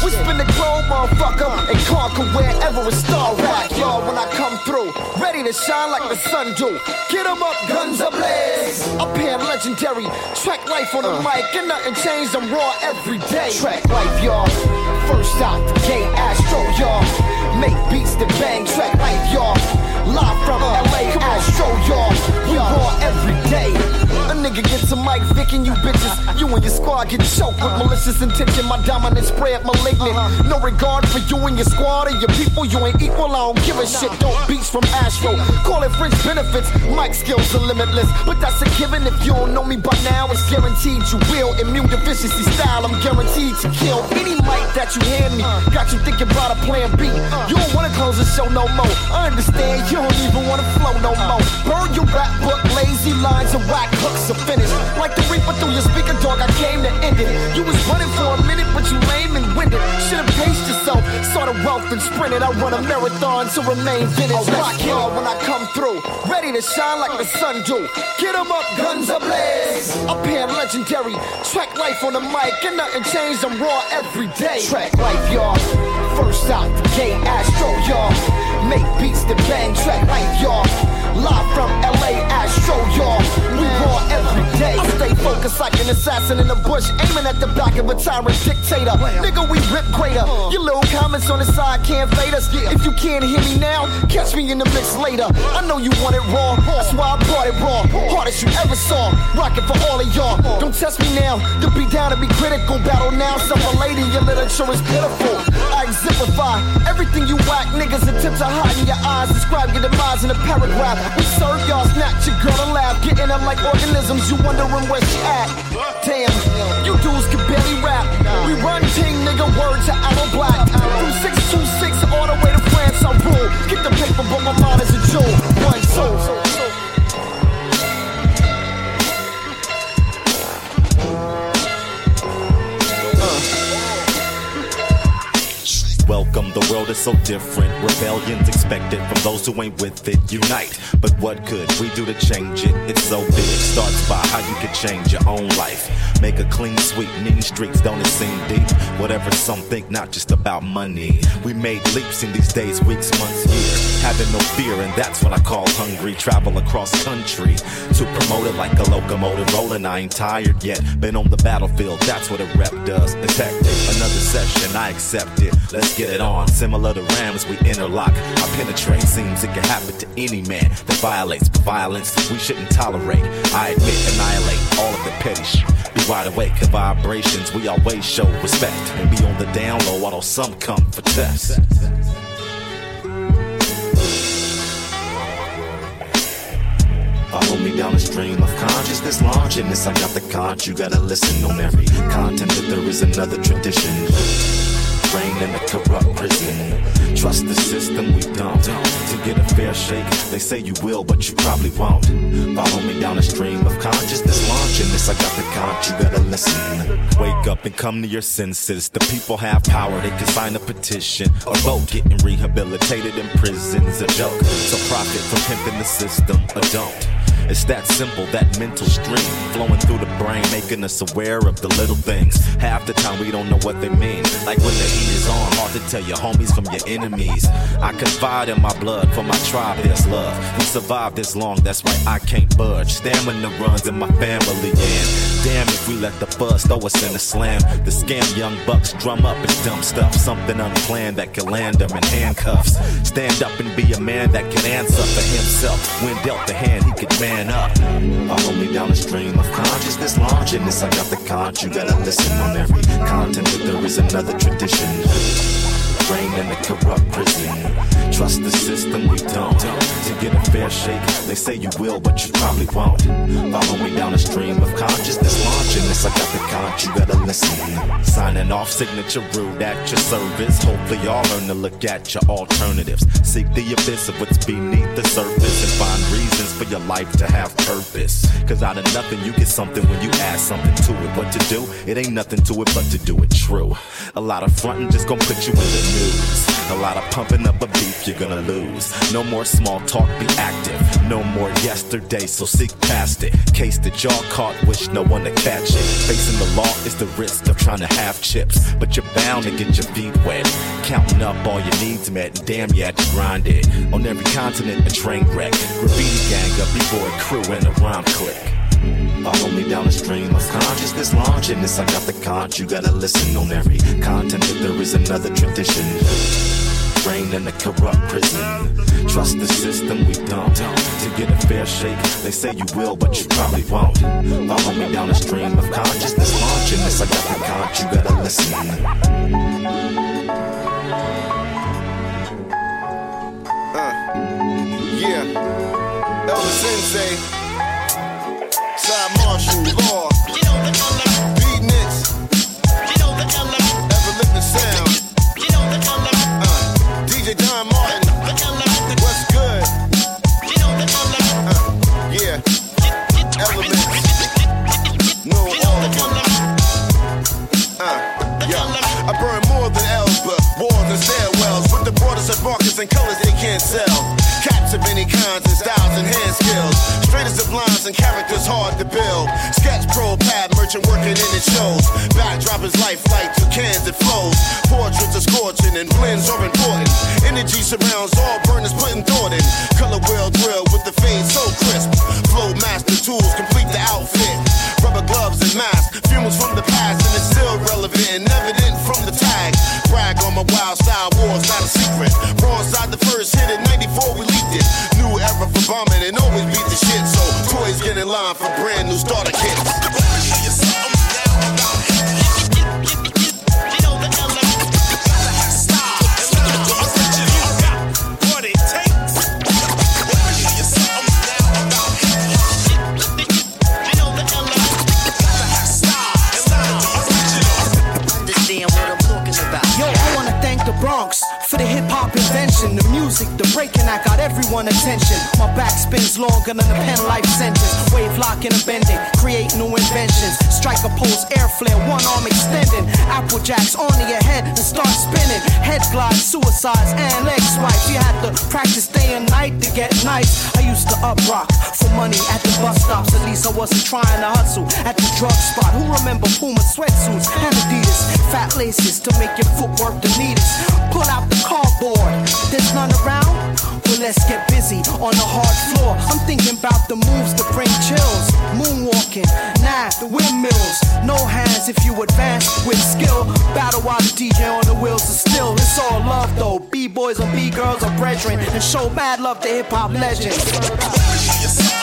We spin the globe, motherfucker, uh-huh. and conquer wherever it's star at. Y'all, when I come through, ready to shine like the sun do. Get Get 'em up, guns ablaze. Up here, legendary. Track life on the mic, and nothing changed. I'm raw every day. Track life, y'all. First out the gate, Astro, y'all. Make beats that bang. Track life, y'all. Live from LA, Astro, y'all. We raw every day. A nigga gets a mic, vicking you bitches. You and your squad get choked with malicious intention. My dominance spread malignant. Uh-huh. No regard for you and your squad or your people. You ain't equal. I don't give a shit. Don't beats from Astro. Call it fringe benefits. Mic skills are limitless, but that's a given. If you don't know me by now, it's guaranteed you will. Immune deficiency style, I'm guaranteed to kill any mic that you hand me. Got you thinking about a plan B. You don't wanna close the show no more. I understand you don't even wanna flow no more. Burn your rap book, lazy lines and whack hooks are finished. Like the reaper through your speaker, dog. I came to end it. You was running for a minute, but you lame and winded. Should've paced yourself. Saw the wealth and sprinted. I run a marathon to remain vintage. Oh, Rock y'all when I come through, ready to shine like the sun do. Get 'em up, guns ablaze. Up here, legendary. Track life on the mic, and nothing changed. I'm raw every day. Track life, y'all. First out the gate, Astro, y'all. Make beats that bang. Track life, y'all. Live from LA, Astro, y'all. We raw every day. I stay focused like an assassin in the bush, aiming at the back of a tyrant dictator. Nigga, we rip greater. Your little comments on the side can't fade us. If you can't hear me now, catch me in the mix later. I know you want it raw, that's why I brought it raw. Hardest you ever saw, rocking for all of y'all. Don't test me now, to be down to be critical. Battle now, suffer later, your literature is pitiful. I exemplify everything you whack niggas attempt to hide in your eyes. Describe your demise in a paragraph. We serve y'all, snatch your girl and laugh. Getting them like organisms, you wondering where she at. Damn, you dudes can barely rap. We run ting, nigga, word to Arrow Black. From 626 all the way to France, I rule. Get the paper, but my mind is a jewel. One soul. Welcome, the world is so different. Rebellion's expected from those who ain't with it. Unite, but what could we do to change it? It's so big. Starts by how you can change your own life. Make a clean sweep, mean streets, don't it seem deep? Whatever some think, not just about money. We made leaps in these days, weeks, months, years. Having no fear, and that's what I call hungry. Travel across country to promote it like a locomotive rolling. I ain't tired yet. Been on the battlefield, that's what a rep does. Detective, another session, I accept it. Let's get it on. Similar to Rams, we interlock. I penetrate. Seems it can happen to any man that violates. But violence we shouldn't tolerate. I admit, annihilate all of the petty shit. Be wide awake of vibrations. We always show respect. And be on the down low, although some come for tests. Follow me down the stream of consciousness launching this. I got the conch, you gotta listen on every content that there is another tradition. Brain in a corrupt prison. Trust the system, we don't. To get a fair shake, they say you will, but you probably won't. Follow me down the stream of consciousness launching this. I got the conch, you gotta listen. Wake up and come to your senses. The people have power, they can sign a petition or vote. Getting rehabilitated in prison's a joke. So profit from pimping the system, a don't. It's that simple, that mental stream flowing through the brain, making us aware of the little things. Half the time we don't know what they mean. Like when the heat is on, hard to tell your homies from your enemies. I confide in my blood for my tribe, there's love. We survived this long, that's why I can't budge. Stamina runs in my family, and damn if we let the buzz throw us in a slam. The scam young bucks drum up is dumb stuff, something unplanned that can land them in handcuffs. Stand up and be a man that can answer for himself. When dealt the hand, he could man up. Follow me down the stream of consciousness launching this. I got the conch, you gotta listen on every content that there is another tradition. Brain in a corrupt prison. Trust the system, we don't. To get a fair shake, they say you will, but you probably won't. Follow me down the stream of consciousness launching this. I got the conch, you gotta listen. Signing off, signature rude at your service. Hopefully, y'all learn to look at your alternatives. Seek the abyss of what's beneath the surface and find reasons for your life to have purpose. Cause out of nothing, you get something when you add something to it. What to do? It ain't nothing to it but to do it true. A lot of fronting just gonna put you in the news. A lot of pumping up a beef, you're gonna lose. No more small talk, be active. No more yesterday, so seek past it. Case that y'all caught, wish no one to catch it. Facing the law is the risk of trying to have chips, but you're bound to get your feet wet. Counting up all your needs met, and damn, you had to grind it. On every continent, a train wreck. Graffiti gang, a b-boy crew, and a rhyme click. Follow me down the stream of consciousness launching this. I got the conch, you gotta listen on every content that there is another tradition. Brain in a corrupt prison. Trust the system, we don't. To get a fair shake, they say you will, but you probably won't. Follow me down the stream of consciousness launching this. I got the conch, you gotta listen. Uh, yeah. Elder Sensei. Side Marshall, Law. Sound. Uh, DJ Don Martin. What's good? Uh, yeah. Elements. Uh. I burn more than walls and stairwells. With the broadest of and colors they can't sell. Many kinds and styles and hand skills. Straightest of lines and characters hard to build. Sketch pro, pad merchant working in it shows. Backdrop is life lifelike, two cans it flows. Portraits are scorching and blends are important. Energy surrounds all burners putting thought in. Color wheel drill with the fade so crisp. Flow master tools complete the outfit. Rubber gloves and masks, fumes from the past and it's still relevant and evident from the tag. Brag on my wild style wars, not a secret. Raw inside the first hit in 94, we line for brand new starter kits. Understand what I'm talking about. Yo, I wanna thank the Bronx for the hip hop invention, the music, the breaking that got everyone attention. My back spins longer than a pen life sentence. Wave locking and bending, create new inventions. Strike a pose, air flare, one arm extending. Apple jacks onto your head and start spinning. Head glide, suicides, and leg swipes. You had to practice day and night to get nice. I used to up rock for money at the bus stops. At least I wasn't trying to hustle at the drug spot. Who remember Puma sweatsuits and Adidas? Fat laces to make your footwork the neatest. Pull out the cardboard. There's none around. Well, let's get busy on the hard floor. I'm thinking about the moves to bring chills. Moonwalking, nah, the windmills. No hands if you advance with skill. Battle while the DJ on the wheels is still. It's all love though. B boys and B girls are brethren. And show bad love to hip hop legends.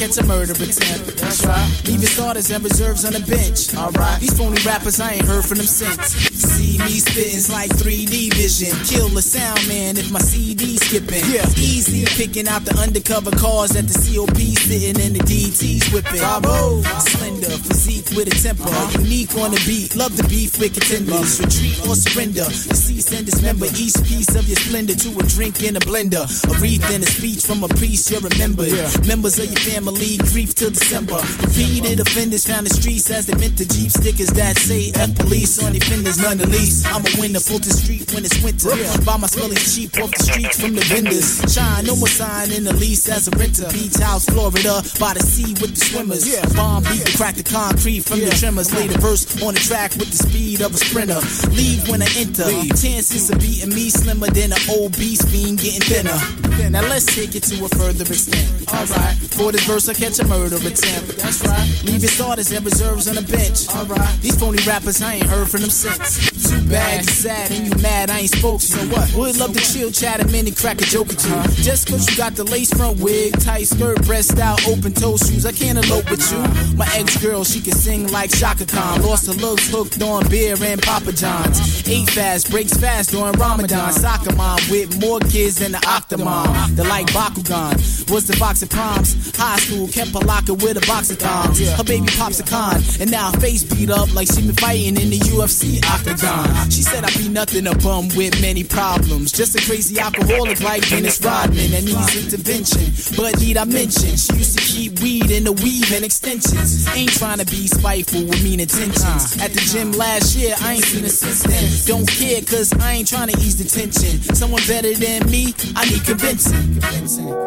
gets a murder attempt. That's right. Leaving starters and reserves on the bench. Alright. These phony rappers, I ain't heard from them since. See me spittin' like 3D vision. Kill the sound man if my CD skipping. Yeah. Easy picking out the undercover cars at the COP sitting in the DT's whipping. Bravo. Slender physique with a temper. Unique on the beat. Love the beef with contenders. Retreat or surrender. You see send this member each piece of your splendor to a drink in a blender. A wreath and a speech from a priest you're remembered. Yeah. Members of your family grief till December. Repeated offenders found the streets as they meant the Jeep stickers that say F police on their fenders, none the least. I'm a winner, Fulton Street when it's winter. Yeah. Buy my smelly cheap off the streets from the vendors. Shine, no more sign in the lease as a renter. Beach house, Florida, by the sea with the swimmers. Yeah. Bomb beat yeah. crack the concrete from yeah. the tremors. Lay the verse on the track with the speed of a sprinter. Leave when I enter. Leave. Ten Chances of beating me slimmer than an old beast fiend getting thinner. Now let's take it to a further extent. Alright, for this verse I catch a murder attempt. That's right. Leave your starters and reserves on the bench. Alright, these phony rappers I ain't heard from them since. Bad, you sad and you mad I ain't spoke. So what? Would love to chill, chat a minute, crack a joke or two. Just cause you got the lace front wig, tight skirt, breast out, open toe shoes. I can't elope with you. My ex girl, she can sing like Chaka Khan. Lost her looks hooked on beer and Papa John's. Ate fast, breaks fast during Ramadan. Soccer mom with more kids than the Octomom. The like Bakugan was the box of proms. High school kept her locker with a box of thumbs. Her baby pops a con, and now her face beat up like she been fighting in the UFC octagon. She said I be nothing a bum with many problems. Just a crazy alcoholic like Dennis Rodman that needs intervention. But need I mention, she used to keep weed in the weave and extensions. Ain't trying to be spiteful with mean intentions. At the gym last year, I ain't seen a since then. Don't care, cause I ain't trying to ease the tension. Someone better than me, I need convincing. The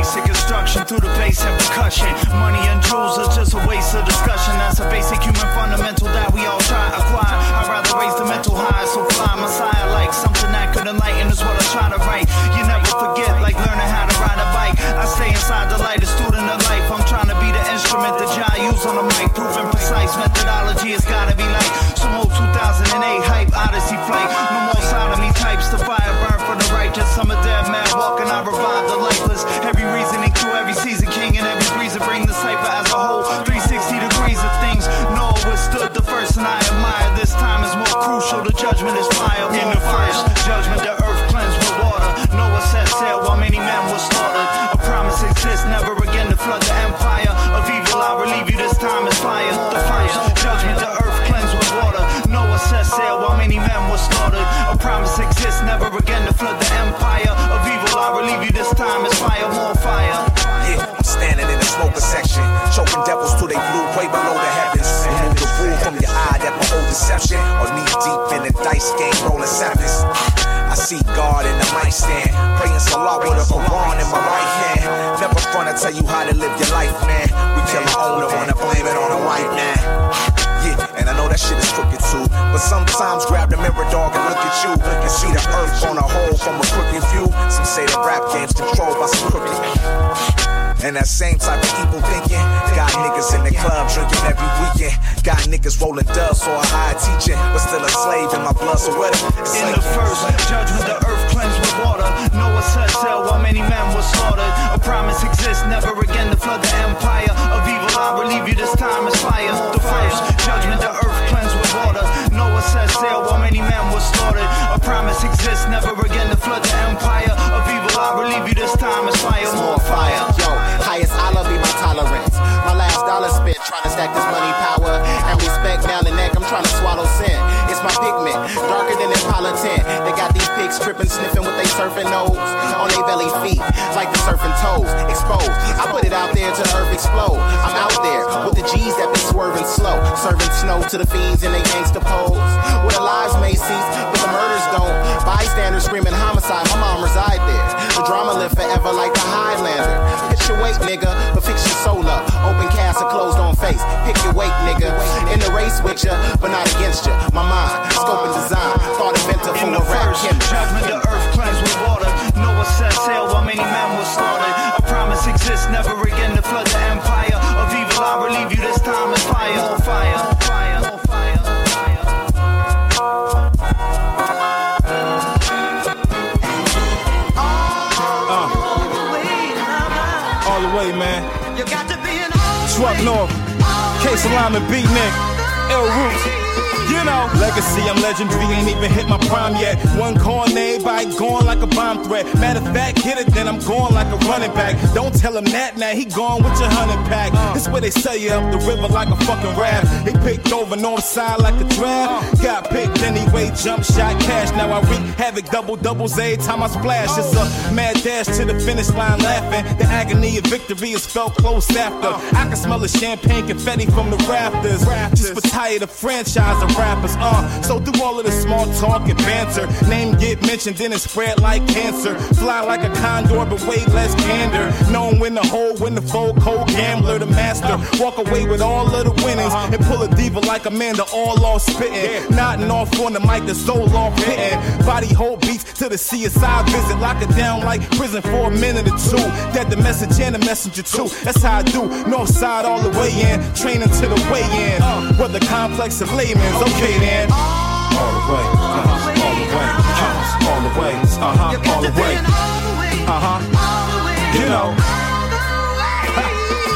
basic instruction through the bass and percussion. Money and jewels are just a waste of discussion. That's a basic human fundamental that we all try to acquire. I'd rather raise the mental high, so fly messiah like something that could enlighten is what I try to write. You never forget, like learning how to ride a bike. I stay inside the light, a student of life. I'm trying to be the instrument that Jai use on the mic. Proven precise methodology, it's gotta be like some old 2008 hype Odyssey flight. No more sodomy types, the fire burn for the righteous. I'm a dead man walking, I revive the lifeless. Every reasoning through every season, or knee deep in the dice game rolling sevens. I see God in the mic stand, praying Salah with a Quran in my right hand. Never front to tell you how to live your life, man. We kill our owner, wanna blame it on a white man. Yeah, and I know that shit is crooked too. But sometimes grab the mirror, dog, and look at you and see the earth on a whole from a crooked view. Some say the rap game's controlled by some crooked. And that same type of evil thinking. Got niggas in the club drinking every weekend. Got niggas rolling dubs for a high teaching. But still a slave in my blood, so what? In like the first judgment, the earth cleansed with water. Noah set sail while many men were slaughtered. A promise exists, never again to flood the empire of evil. I relieve you. This time is fire. The first judgment, the earth cleansed with water. Noah set sail while many men were slaughtered. A promise exists, never again to flood the empire of evil. I relieve you. This time is fire, more fire. Yo, highest Allah be my tolerance. My last dollar spent trying to stack this money power and respect now the neck. I'm trying to swallow sin. It's my pigment, darker than Impala 10. They got these pigs tripping, sniffing with they surfing nose on their belly feet, like the surfing toes. Exposed. I put it out there to the earth explode. I'm out there with the G's that been swerving slow, serving snow to the fiends in they gangsta pose. Where the lives may cease, but the murders don't. Bystanders screaming homicide. My mom reside there. The drama live forever like the Highlander. Your weight, nigga, but fix your soul up. Open cast, a closed on face. Pick your weight, nigga. In the race with ya, but not against ya. My mind, scope and design. Thought inventor In from the rap judgment, the earth cleansed with water. Noah set sail while many men were slaughtered. A promise exists, never North, K Salama Beatnik, L Roots. You know, legacy, I'm legendary, ain't even hit my prime yet. One corner, everybody going like a bomb threat. Matter of fact, hit it, then I'm going like a running back. Don't tell him that now, he gone with your hundred pack. Uh. This where they sell you up the river like a fucking raft. They picked over north side like a draft. Uh. Got picked anyway, jump shot cash. Now I wreak havoc, double doubles every time I splash. It's a uh. mad dash to the finish line laughing. The agony of victory is felt close after. I can smell the champagne confetti from the rafters. Just retire the franchise rappers, uh. So through all of the small talk and banter, name get mentioned, then it spread like cancer. Fly like a condor, but way less candor. Known when the whole, when the foe, cold gambler, the master. Walk away with all of the winnings and pull a diva like Amanda, all off spitting. Nodding off on the mic, the soul off hitting. Body hold beats to the CSI visit. Lock it down like prison for a minute or two. That the message and the messenger too. That's how I do. North side all the way in, training to the way in. The complex of layman's. Okay then. All the way, uh-huh, all the way, uh-huh, all the way, uh-huh, all the way, uh-huh. You know,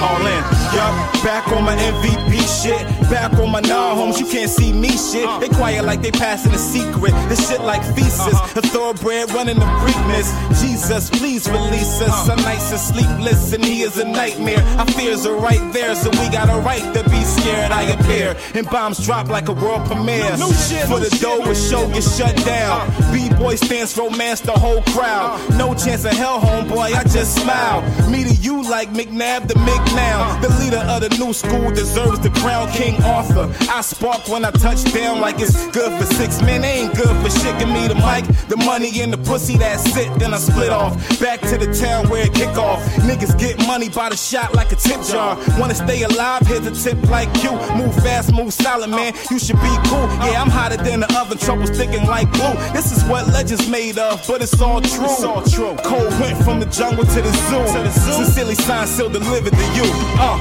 all in. Yup, back on my MVP shit. Back on my non homes, you can't see me shit. They quiet like they passing a secret. This shit like thesis. A thoroughbred running the Preakness. Jesus, please release us. Some nights are sleepless and he is a nightmare. Our fears are right there, so we got a right to be scared. I appear and bombs drop like a world premiere. Shit, For the dough, a show gets shut down. B-boy stands romance the whole crowd. No chance of hell, homeboy, I just smile. Me to you like McNabb the McNow. The leader of the new school deserves the crown, King Arthur. I spark when I touch down like it's good for six men. Ain't good for shit. Give me the mic, the money, and the pussy that's it. Then I split off. Back to the town where it kick off. Niggas get money by the shot like a tip jar. Wanna stay alive? Here's a tip like you. Move fast, move solid, man. You should be cool. Yeah, I'm hotter than the oven. Trouble sticking like glue. This is what legends made of, but it's all true. It's all true. Cole went from the jungle to the zoo. To the zoo. Sincerely signed, still delivered to you. Uh.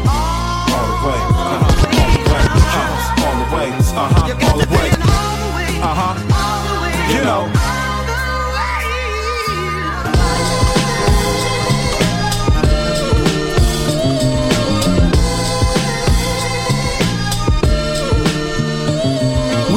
All the way, uh-huh, all the way, uh-huh, all the way, uh-huh, all the way, uh-huh, you know.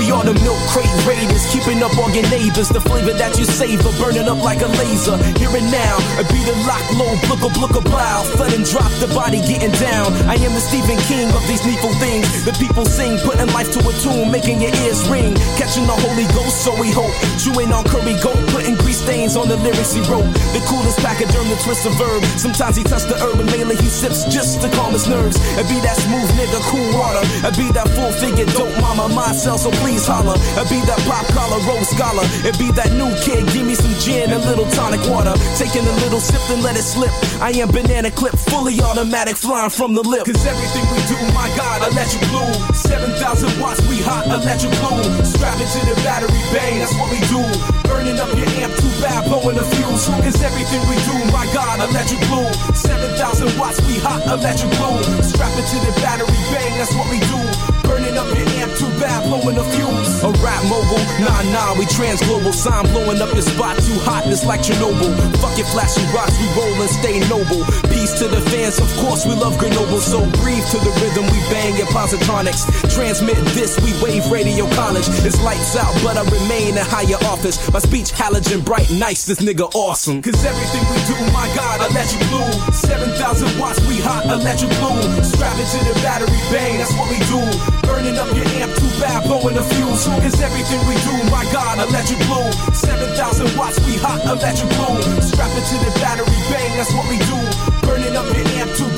The milk crate raiders, keeping up on your neighbors. The flavor that you savor, burning up like a laser. Here and now, I be the lock low, blooka blooka blow. Flood and drop the body getting down. I am the Stephen King of these needful things. The people sing, putting life to a tune, making your ears ring. Catching the Holy Ghost, so we hope. Chewing on curry goat, putting grease stains on the lyrics he wrote. The coolest pachyderm, the twist of verb. Sometimes he touched the herb and mainly he sips just to calm his nerves. I be that smooth nigga, cool water. I be that full figure dope mama, myself, so please holler. I be that pop collar, rose scholar. It be that new kid, give me some gin and little tonic water. Taking a little sip and let it slip. I am banana clip, fully automatic, flying from the lip. Cause everything we do, my God, you bloom. 7,000 watts, we hot, electric blue. Strap into the battery, bang, that's what we do. Burning up your amp too bad, blowing the fuse. Cause everything we do, my God, you bloom. 7,000 watts, we hot, electric blue. Strap into the battery, bang, that's what we do. Burning up your amp too bad, blowing the fuse. A rap mogul, nah nah, we trans global. Sign blowing up your spot, too hot, it's like Chernobyl. Fuck your flashy rocks, we roll and stay noble. Peace to the fans, of course we love Grenoble. So breathe to the rhythm, we bang your positronics. Transmit this, we wave radio college. It's lights out, but I remain in higher office. My speech halogen bright, nice, this nigga awesome. Cause everything we do, my God, you bloom. 7,000 watts, we hot, electric blue. Strap into the battery, bang, that's what we do. Burning up your amp too bad, blowing the fuse. Cause everything we do, my God, electric blue. 7,000 watts, we hot, electric blue. Strap it to the battery, bang, that's what we do. Burning up your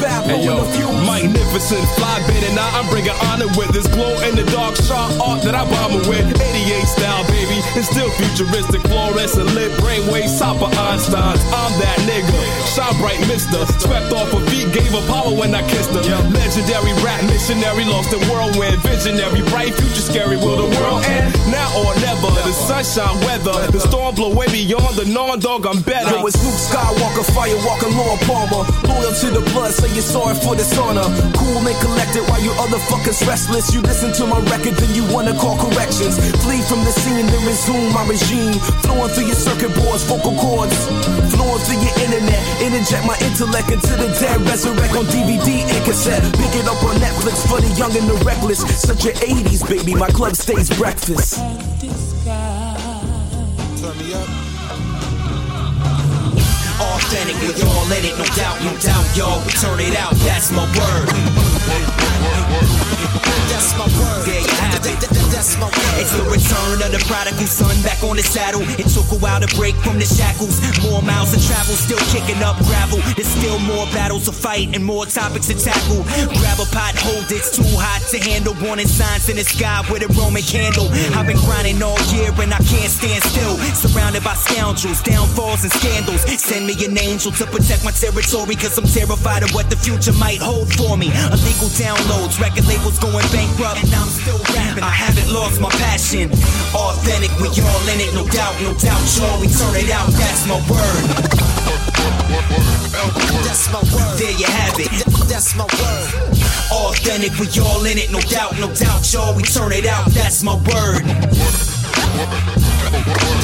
amp too bad, blowing Hey yo, magnificent, fly bending. Now I'm bringing honor with this glow in the dark sharp art that I bomb it with. 88 style, baby, It's still futuristic, fluorescent lit brainwaves, top of Einstein's. I'm that nigga, shine bright, mister. Swept off a beat, gave Apollo when I kissed her. Legendary rap missionary, lost in whirlwind, visionary, bright future, scary. Will the world end now or never? The sunshine weather, the storm blow way beyond the non-dog. I'm better. Yo, it's Luke Skywalker, Firewalker, Laura Palmer. Loyal to the blood, say you're sorry for dishonor. Cool and collected while you other fuckers restless. You listen to my record, then you wanna call corrections. Flee from the scene, then resume my regime. Flowing through your circuit boards, vocal cords. Flowing through your internet. Interject my intellect into the dead. Resurrect on DVD and cassette. Pick it up on Netflix for the young and the reckless. Such an 80s baby, my club stays breakfast. Turn me up. Authentic, we all in it, no doubt, no doubt, y'all. We turn it out, that's my word. That's my word. There you have it. That's my word. It's the return of the prodigal son back on the saddle. It took a while to break from the shackles. More miles to travel, still kicking up gravel. There's still more battles to fight and more topics to tackle. Grab a pot, hold it's too hot to handle. Warning signs in the sky with a Roman candle. I've been grinding all year and I can't stand still. Surrounded by scoundrels, downfalls and scandals. Send me an angel to protect my territory, cause I'm terrified of what the future might hold for me. Illegal downloads, record labels going bankrupt, and I'm still rapping. I haven't lost my passion. Authentic, we all in it, no doubt, no doubt, y'all. We turn it out, that's my word. That's my word. There you have it. That's my word. Authentic, we all in it, no doubt, no doubt, y'all. We turn it out, that's my word.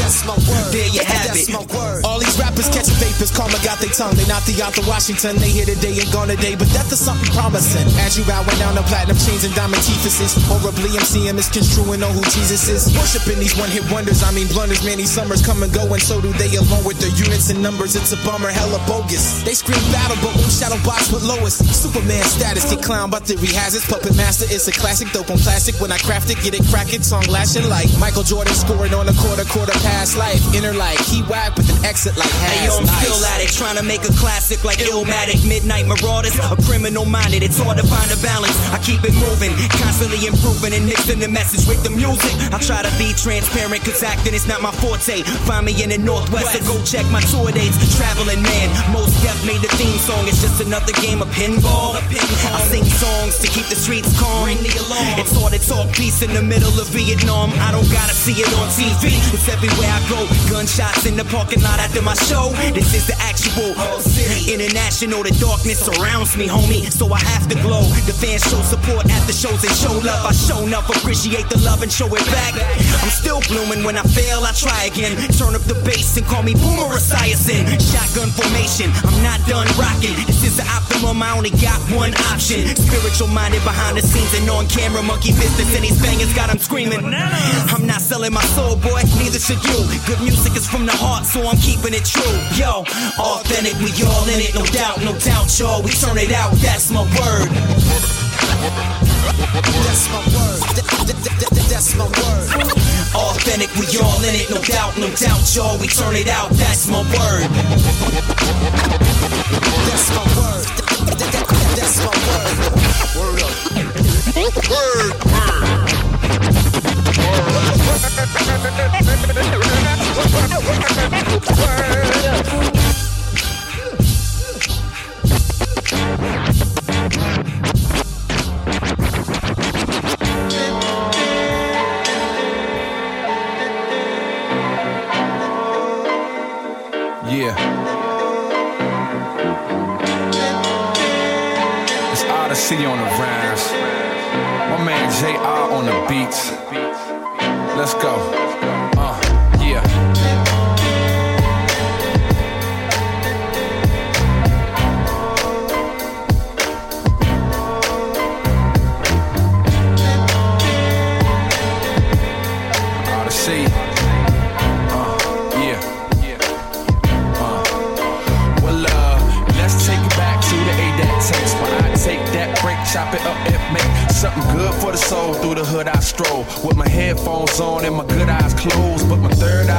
That's my word. There you have That's it. my word. All these rappers catching vapors, karma got their tongue. They not the out to Washington, they here today and gone today. But death is something promising. As you bowing down the platinum chains and diamond teethuses. Horribly, I'm seeing misconstruing on who Jesus is. Worshipping these one hit wonders, I mean blunders. Many summers come and go, and so do they along with their units and numbers. It's a bummer, hella bogus. They scream battle, but won't shadow box with Lois. Superman status, get clown, but theory has its puppet master. It's a classic, dope on plastic. When I craft it, get it, crack it, song lashing like Michael Jordan scoring on a quarter, quarter past life. Inner like he whack with an exit like has. Hey yo, I'm nice. still at it, trying to make a classic like Illmatic, Midnight Marauders, a criminal minded. It's hard to find a balance. I keep it moving, constantly improving and mixing the message with the music. I try to be transparent, cause acting is not my forte. Find me in the Northwest, or go check my tour dates. Traveling man, Mos Def made the theme song. It's just another game of pinball. I sing songs to keep the streets calm. It's hard to talk peace in the middle of Vietnam. I don't gotta see it on TV. It's everywhere I go. Gunshots in the parking lot after my show. This is the actual city. international. The darkness surrounds me, homie. So I have to glow. The fans show support at the shows and show love. I show enough, appreciate the love and show it back. I'm still blooming when I fail. I try again. Turn up the bass and call me Boomer Esiason. Shotgun formation. I'm not done rocking. This is the optimum. I only got one option. Spiritual minded behind the scenes and on camera. Monkey business and these bangers got 'em screaming. I'm not selling my soul, boy. Neither should you. Good music is from the heart, so I'm keeping it true. Yo, authentic, we all in it, no doubt, no doubt, y'all. We turn it out, that's my word. That's my word. That's my word. Authentic, we all in it, no doubt, no doubt, y'all. We turn it out, that's my word. That's my word. That's my word. Word up. Word. Yeah. It's Odyssey on the rhymes. My man JR on the beats. Let's go. Headphones on and my good eyes closed, but my third eye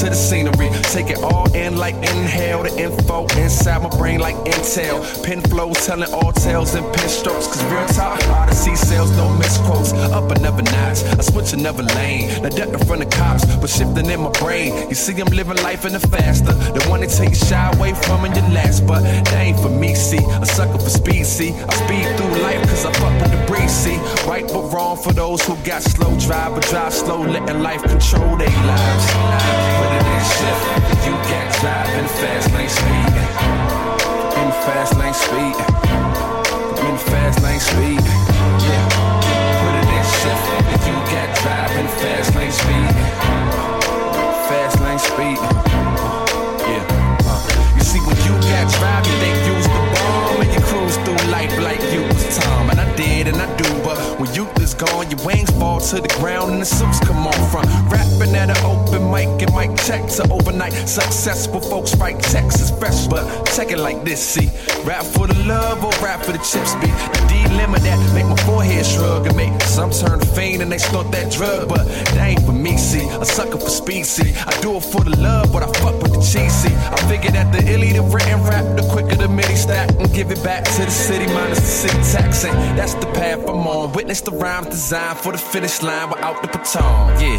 to the scenery. Take it all in like inhale, the info inside my brain like intel. Pen flows telling all tales and pen strokes. Cause real talk, Odyssey sales, no misquotes. Up another notch, I switch another lane. Now duck in front of cops, but shifting in my brain. You see, I'm living life in the faster. The one that take shy away from in your last, but that ain't for me, see. A sucker for speed, see. I speed through life cause I fuck with the breeze, see. Right but wrong for those who got slow drive, but drive slow, letting life control their lives night shift. You got driving fast lane speed. In fast lane speed. In fast lane speed. Yeah. Put it in shift. You got driving fast lane speed. Fast lane speed. Yeah. Uh. You see when you got driving, they use to the ground and the suits come on front. Rapping at an open mic and mic check to overnight. Successful folks write checks is fresh, but check it like this, see. Rap for the love or rap for the chips, be the dilemma that make my forehead shrug and make some turn faint and they snort that drug, but that ain't for me, see. A sucker for speed, see. I do it for the love, but I fuck with the cheese, see. I figure that the illy the written rap, the quicker the MIDI stack and give it back to the city minus the city tax. And that's the path I'm on. Witness the rhymes designed for the finish line without the baton, yeah.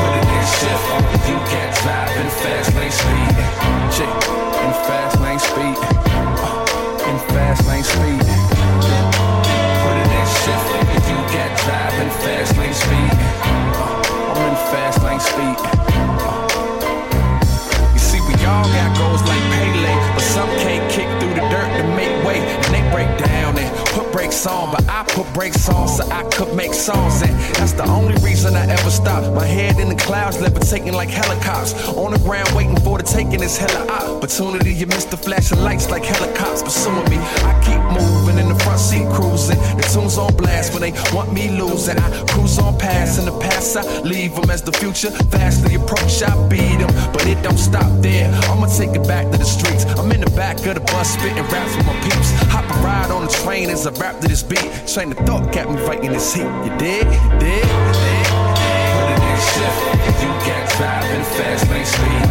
Put it in shift, you can't drive in fast lane speed. Chick, in fast lane speed. Uh, in fast lane speed. Put it in shift, you can't drive in fast lane speed. Uh, I'm in fast lane speed. Uh, you see, we all got goals like Pele, but some can't kick through the dirt to make way, break down and put brakes on. But I put brakes on so I could make songs, and that's the only reason I ever stopped. My head in the clouds, levitating like helicopters. On the ground, waiting for the taking this hella opportunity. You miss the flashing lights like helicopters pursuing me. I keep moving in the front seat, cruising. The tunes on blast when they want me losing. I cruise on past, in the past I leave them as the future vastly approach. I beat them, but it don't stop there. I'ma take it back to the streets. I'm in the back of the bus, spitting raps with my peeps. Hop a ride on the train as I rap to this beat. Train of thought kept me fighting this heat. You dig? Dig? Dig? Put it in shift. You can't drive in fast lane speed.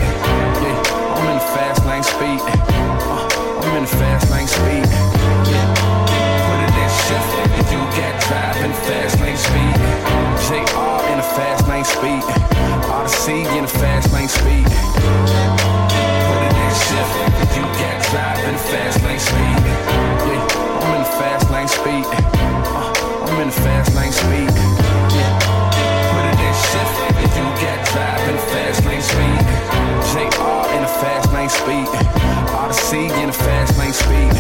Yeah, I'm in fast lane speed. Uh, I'm in the fast lane speed. You can't drive fast lane speed. JR in a fast lane speed. Odyssey in a fast lane speed. Put it in shift. You can't drive in fast lane speed. Yeah, I'm in fast lane speed. Uh, I'm in fast lane speed. Yeah. Put it in shift. You can't drive in fast lane speed. JR in a fast lane speed. Odyssey in a fast lane speed.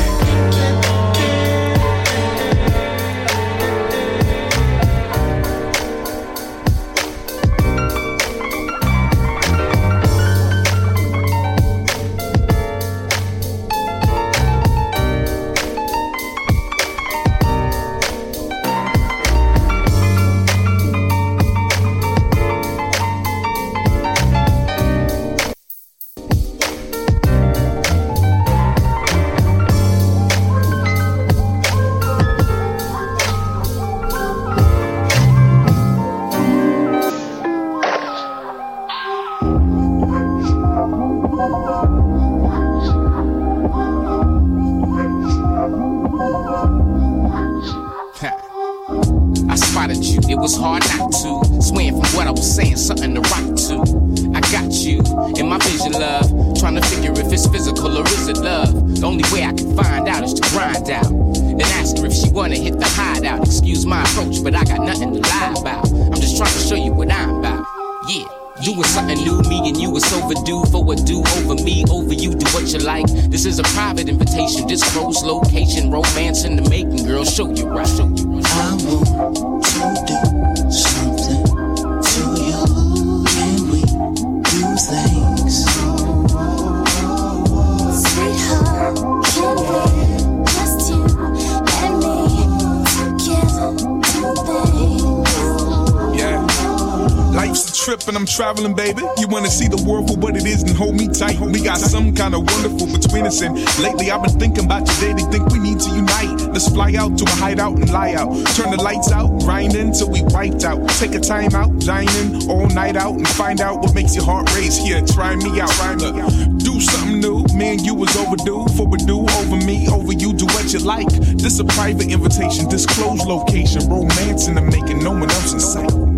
Time out, dining all night out, and find out what makes your heart race. Here, try me out, me out. Do something new. Me and you was overdue for a do over me, over you. Do what you like. This a private invitation, disclose location, romance in the making, no one else in sight.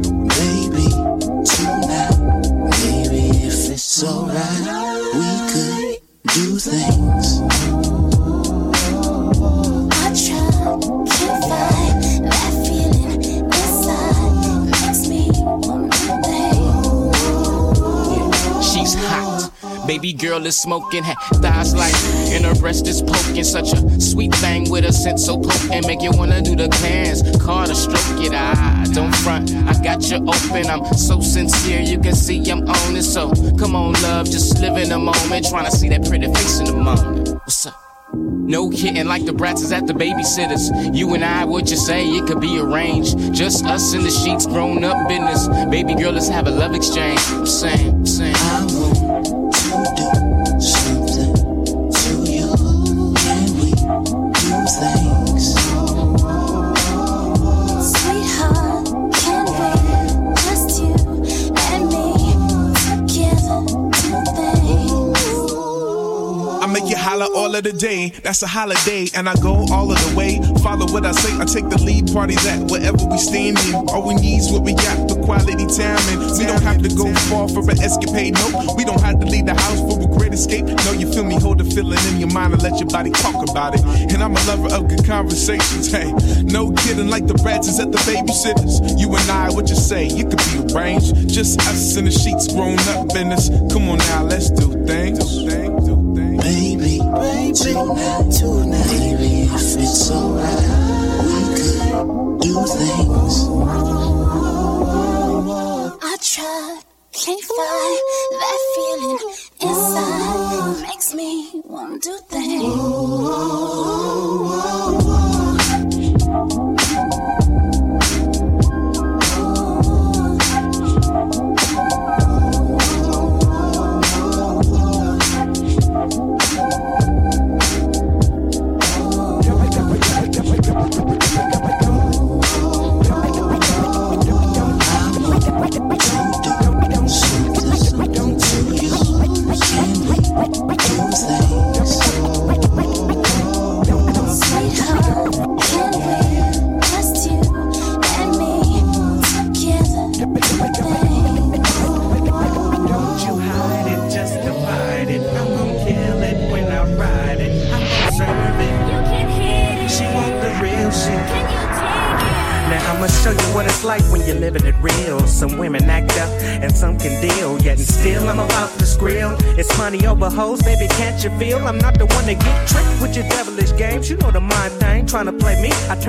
Girl is smoking, ha- thighs like, and her breast is poking. Such a sweet thing with a scent so potent, make you wanna do the clans. To stroke it, I don't front. I got you open, I'm so sincere, you can see I'm on it. So come on, love, just live in the moment, trying to see that pretty face in the moment. What's up? No kidding, like the brats is at the babysitters. You and I, what you say, it could be arranged. Just us in the sheets, grown up business. Baby girl, let's have a love exchange. I'm saying, I'm. Of the day. That's a holiday, and I go all of the way. Follow what I say. I take the lead parties at wherever we stand standing. All we need's what we got, the quality time, and we don't have to go far for an escapade. No, we don't have to leave the house for a great escape. No, you feel me? Hold the feeling in your mind and let your body talk about it. And I'm a lover of good conversations. Hey, no kidding, like the is at the babysitters. You and I, what you say? It could be arranged. Just us in the sheets, grown up business. Come on now, let's. Do things. Do things. If it's alright, we could do things. I tried, can't find that feeling inside. Makes me want to do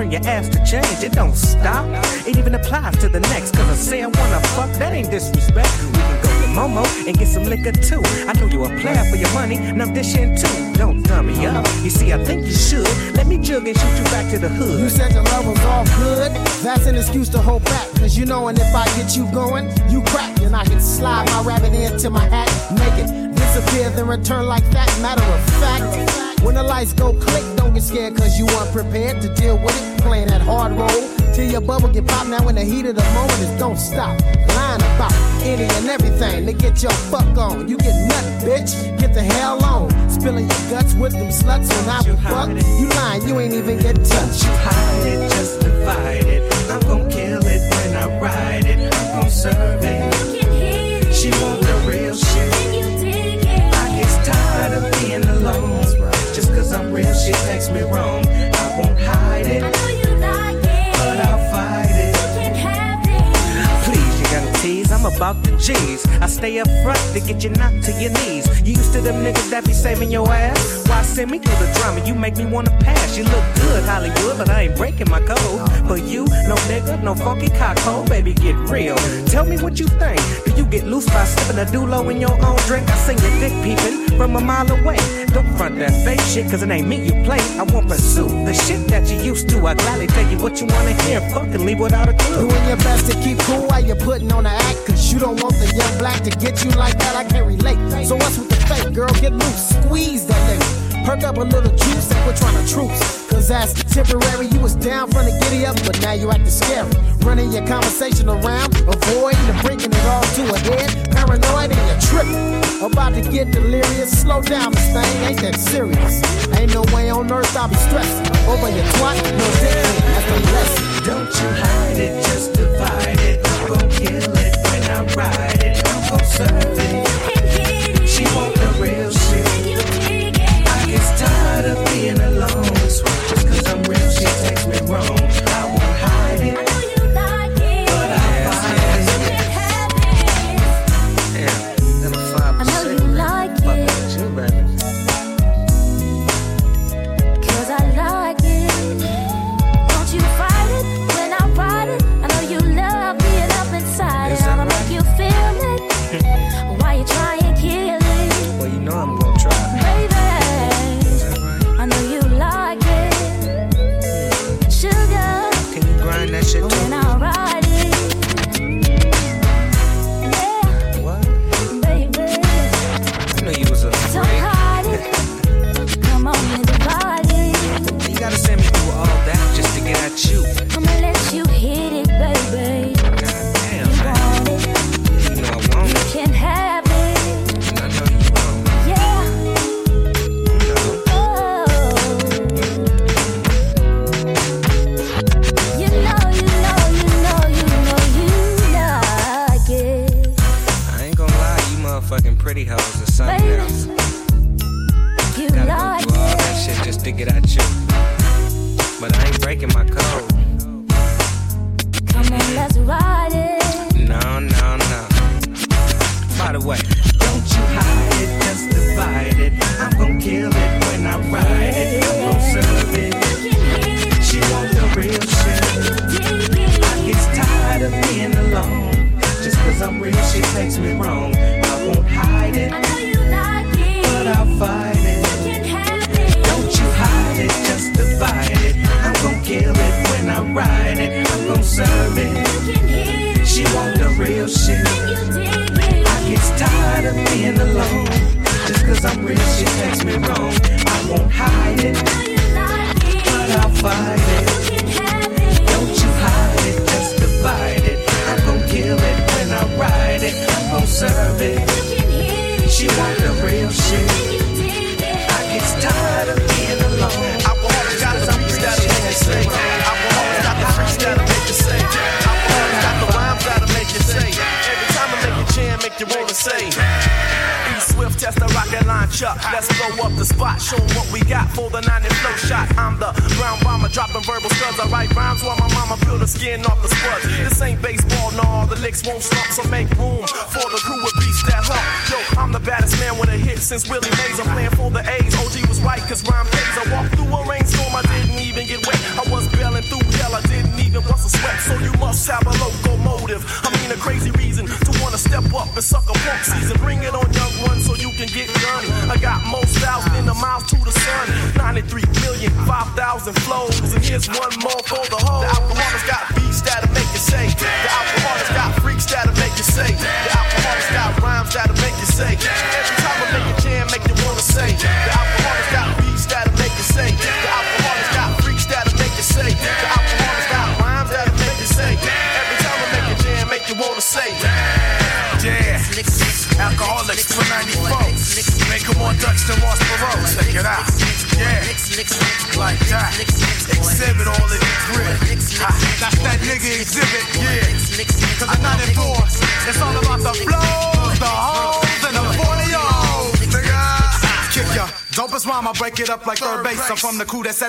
turn your ass to change, it don't stop. It even applies to the next. Cause I say I wanna fuck, that ain't disrespect. We can go to Momo and get some liquor too. I know you a player for your money, now dish in too. Don't dumb me up. You see, I think you should. Let me jug and shoot you back to the hood. You said your love was all good. That's an excuse to hold back. Cause you knowin' if I get you going, you crack. And I can slide my rabbit into my hat, make it disappear, then return like that. Matter of fact, when the lights go click, don't get scared cause you weren't prepared to deal with it. Playing that hard role till your bubble get popped. Now, in the heat of the moment, it don't stop. Lying about any and everything to get your fuck on. You get nothing, bitch. Get the hell on. Spilling your guts with them sluts when I was fuck. You lying, you ain't even get touched. You hide it, just divide it. I'm gonna kill it when I ride it. I'm gonna serve it. You can hit it. She want the real shit. Can you dig it? I get tired of being alone. Just cause I'm real, she takes me wrong. About the G's. I stay up front to get you knocked to your knees. You used to them niggas that be saving your ass? Why send me through the drama? You make me wanna pass. You look good, Hollywood, but I ain't breaking my code. For you, no nigga, no funky cockhole, baby, get real. Tell me what you think. Do you get loose by sipping a dulo in your own drink? I seen your dick peeping from a mile away. Don't front that fake shit, cause it ain't me you play. I won't pursue the shit that you used to. I gladly tell you what you wanna hear. Fucking leave without a clue. Doing your best to keep cool while you're putting on the act. Cause you don't want the young black to get you like that. I can't relate. So what's with the fake, girl? Get loose, squeeze that thing. Perk up a little juice and we're trying to truce. Cause as temporary, you was down from the giddy up, but now you acting scary. Running your conversation around, avoiding and bringing it all to a head. Paranoid and you're tripping. About to get delirious. Slow down, this thing ain't that serious. Ain't no way on earth I'll be stressing over your twat. No dick, that's the lesson. Don't you hide it, just divide it. I'm gon' kill it when I ride it. I'm gon' serve it. She want the real shit. I get tired of being alone. Just cause I'm real, she takes me wrong.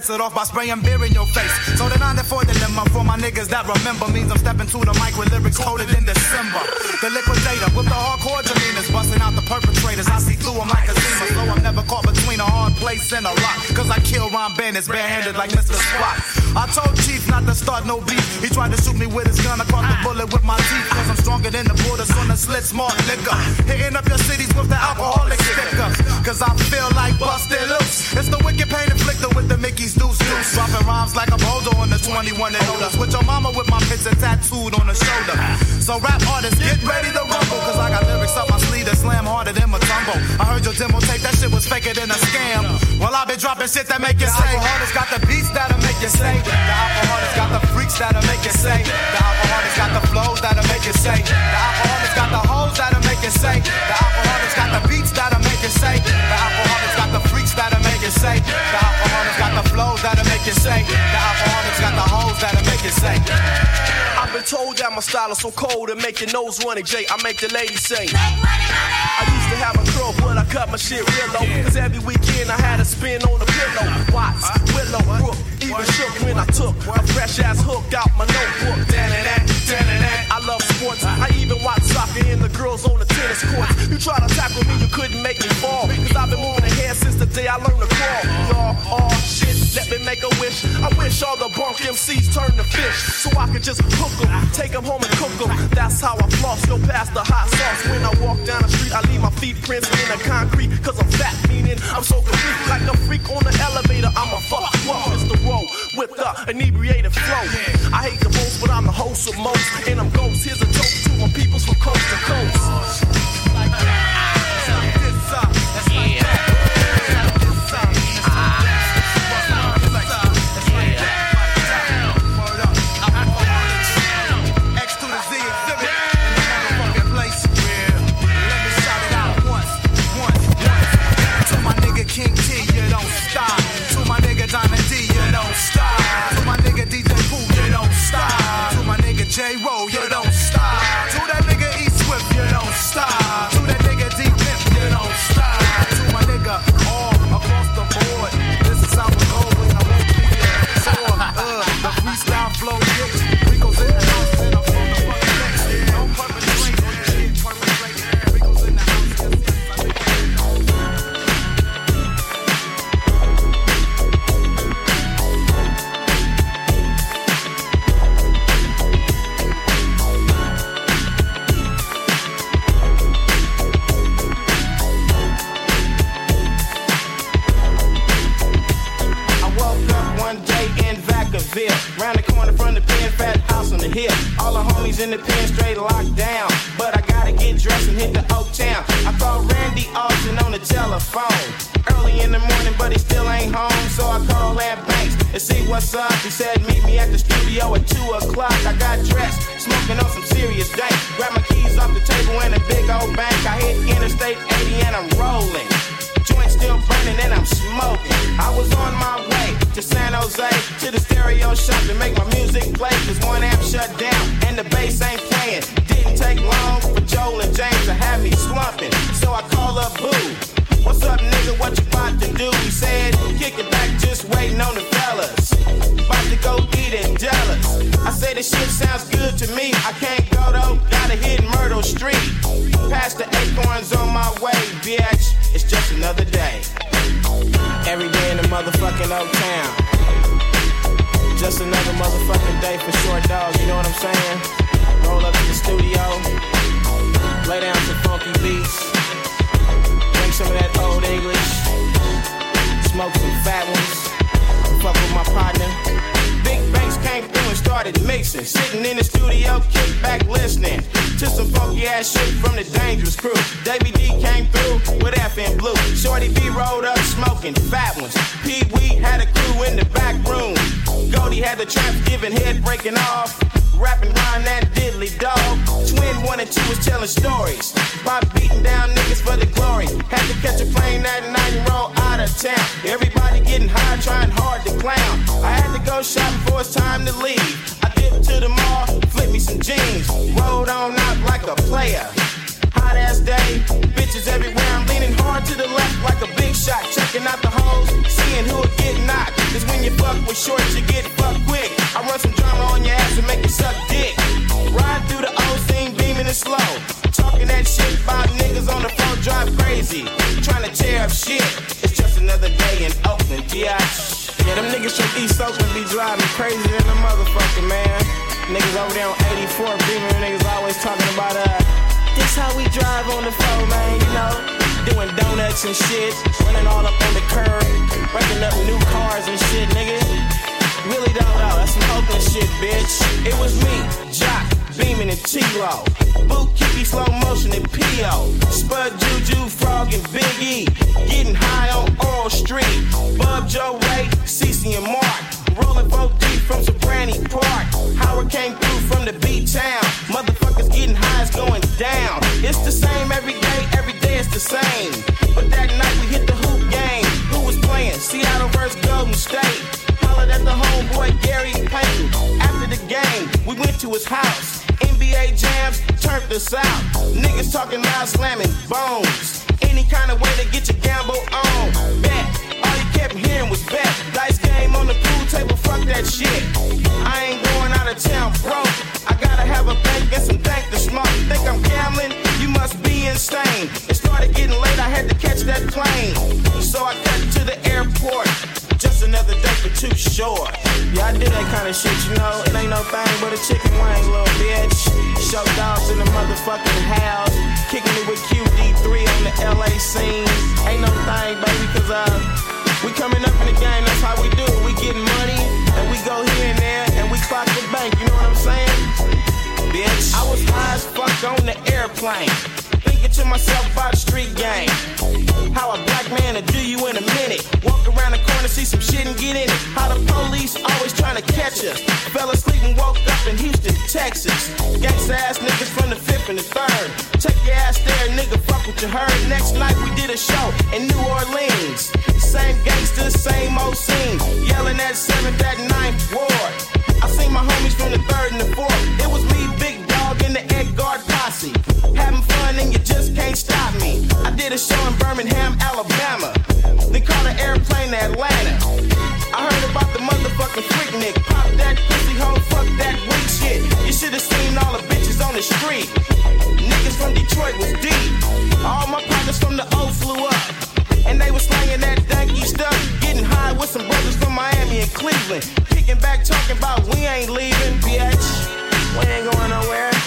Sets it off by spraying beer in your face. So the 94 dilemma for my niggas that remember means I'm stepping to the mic with lyrics coded in December. The liquidator with the hardcore demeanors busting out the perpetrators. I see through them like a zima. So I'm never caught between a hard place and a rock. Cause I kill Ron Bandits barehanded like Mr. Spot. I told Chief not to start no beef. He tried to shoot me with his gun. I caught the bullet with my teeth. Cause I'm stronger than the borders on the Schlitz malt liquor. Hitting up your cities with the alcoholic sticker. Cause I feel like busted Mickey's deuce deuce. Dropping rhymes like a boulder on the 21 and older. With your mama with my picture tattooed on the shoulder. So rap artists, get ready to rumble. Cause I got lyrics up my sleeve that slam harder than my tumble. I heard your demo tape, that shit was faker than a scam. Well, I've been dropping shit that make you say. The alcoholics got the beats that'll make you say. The alcoholics got the freaks that'll make you say. The alcoholics got the flows that'll make you say. The alcoholics got the hoes that'll make you say. The alcoholics got the beats that'll make you say. The alcoholics got the freaks that'll make you say. The alcoholics got make you say. The alcoholics got the hoes that'll make you say. I've been told that my style is so cold and make your nose runny, Jay. I make the ladies say. I used to have a curl, but I cut my shit real low. Cause every weekend I had a spin on the pillow. Watts, Willow, Brook, even shook when I took a fresh ass hook out my notebook. I love sports. I even watch soccer and the girls on the tennis courts. You try to tackle me, you couldn't make me fall. Cause I've been moving ahead since the day I learned to crawl. Y'all, oh shit, let me make a wish. I wish all the bunk MCs turned to fish. So I could just hook them, take them home and cook them. That's how I floss, go past the hot sauce. When I walk down the street, I leave my feet prints in the concrete. Cause I'm fat, meaning I'm so complete. Like a freak on the elevator, I'm a fuck. Well, the Roll with the inebriated flow. I hate the most, but I'm the host of most. And I'm ghost. Here's a joke to my peoples from coast to coast. X and see what's up. He said, Meet me at the studio at 2 o'clock. I got dressed, smoking on some serious dank. Grab my keys off the table in a big old bank. I hit Interstate 80 and I'm rolling. Joint still burning and I'm smoking. I was on my way to San Jose to the stereo shop to make my music play. Cause one amp shut down and the bass ain't playing. Didn't take long for Joel and James to have me slumping. So I call up Boo. What's up, nigga? What you about to do? He said, kick it back, just waiting on the fellas. About to go eat at Dallas. I say the shit sounds good to me. I can't go though, gotta hit Myrtle Street. Past the acorns on my way, bitch. It's just another day. Every day in the motherfucking Oak Town. Just another motherfucking day for Short Dog's, you know what I'm saying? Roll up to the studio, from the Dangerous Crew. Davey D came through with F and Blue. Shorty B rolled up smoking fat ones. Pee Wee had a crew in the back room. Goldie had the traps giving head breaking off. Rapping around that diddly dog. Twin one and two was telling stories. Pop beating down niggas for the glory. Had to catch a plane that night and roll out of town. Everybody getting high, trying hard to clown. I had to go shopping before it's time to leave. To the mall, flip me some jeans. Rolled on out like a player. Hot ass day, bitches everywhere. I'm leaning hard to the left like a big shot. Checking out the hoes, seeing who'll get knocked. Cause when you fuck with shorts, you get fucked quick. I run some drama on your ass and make you suck dick. Ride through the old scene, beaming it slow. Talking that shit five niggas on the phone, drive crazy. Trying to tear up shit. Just another day in Oakland, biatch. Yeah, them niggas from East Oakland be driving crazy than a motherfucker, man. Niggas over there on 84 Beamer, niggas always talking about, uh, this how we drive on the phone, man, you know? Doing donuts and shit, running all up on the curb, breaking up new cars and shit, nigga. Really don't know, that's some Oakland shit, bitch. It was me, Jock, Beeman and T-Lo. Boot Kicky, slow motion and P.O. Spud Juju, Frog and Big E. Getting high on Oral Street. Bub Joe Ray, Cece and Mark. Rolling 4 deep from Sobrante Park. Howard came through from the beat town. Motherfuckers getting high, it's going down. It's the same every day, every day it's the same. But that night we hit the hoop game. Who was playing? Seattle versus Golden State. Hollered at the homeboy Gary Payton. After the game, we went to his house. NBA jams turned us out. Niggas talking loud, slamming bones. Any kind of way to get your gamble on. Bet. All you kept hearing was bet. Dice game on the pool table, fuck that shit. I ain't going out of town broke. I gotta have a bank and some dank to smoke. Think I'm gambling? You must be insane. It started getting late, I had to catch that plane. So I cut to the airport. Just another day for Too Short. Yeah, I do that kind of shit, you know. It ain't no thing but a chicken wing, little bitch. Short Dog's in the motherfucking house. Kicking it with QD3 on the LA scene. Ain't no thing, baby, cause uh, we coming up in the game, that's how we do it. We getting money, and we go here and there, and we clock the bank, you know what I'm saying? Bitch, I was high as fuck on the airplane. To myself about the street game. How a black man will do you in a minute. Walk around the corner, see some shit and get in it. How the police always trying to catch us. Fell asleep and woke up in Houston, Texas. Gangsta ass niggas from the fifth and the third. Check your ass there, nigga, fuck what you heard. Next night we did a show in New Orleans. Same gangsters, same old scene. Yelling at 7th, at 9th Ward. I seen my homies from the third and the fourth. It was me, Dog, and the Ed Guard posse. Having fun and you just can't stop me. I did a show in Birmingham, Alabama. They caught an airplane to Atlanta. I heard about the motherfucking Freaknik. Pop that pussy hoe, fuck that weak shit. You should've seen all the bitches on the street. Niggas from Detroit was deep. All my partners from the O flew up. And they was slanging that danky stuff. Getting high with some brothers from Miami and Cleveland. Kicking back, talking about we ain't leaving, bitch. We ain't going nowhere.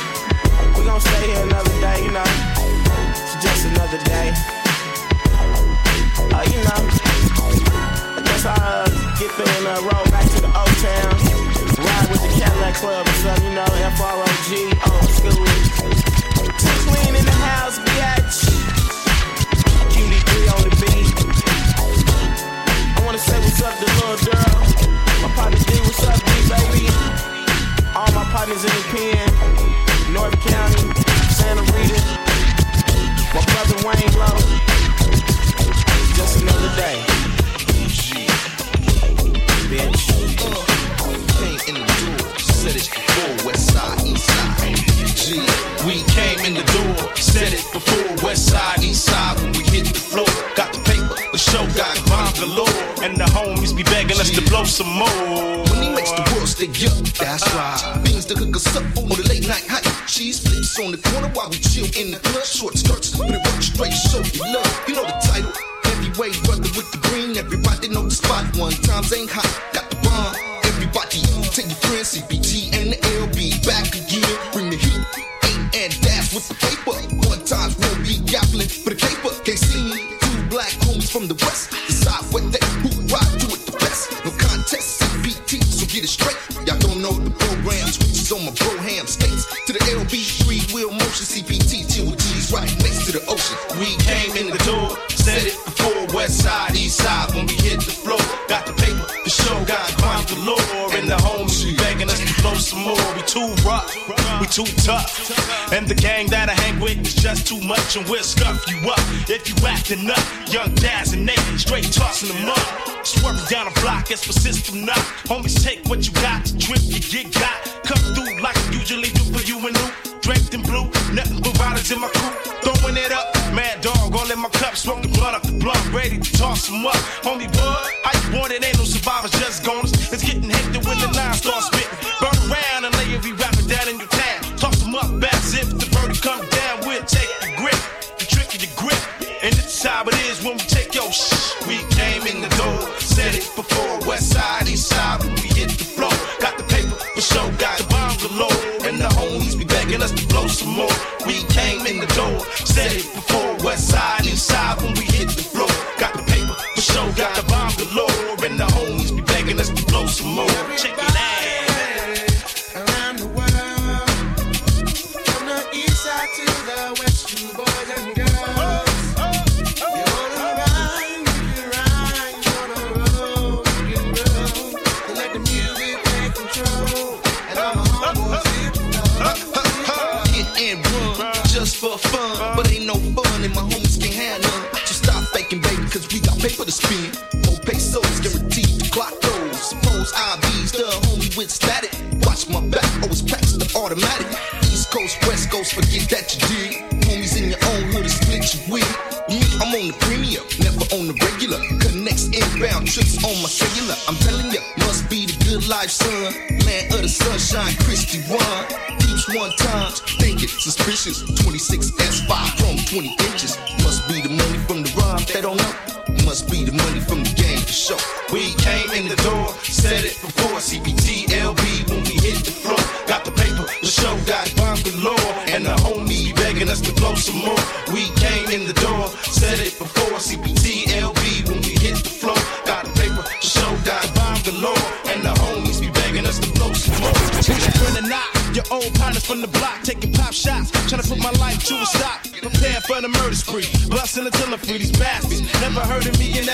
touch and we'll scuff you up. If you acting up, young Daz and Nate, straight tossing them up. Swerving down the block, it's persistent enough, knock. Homies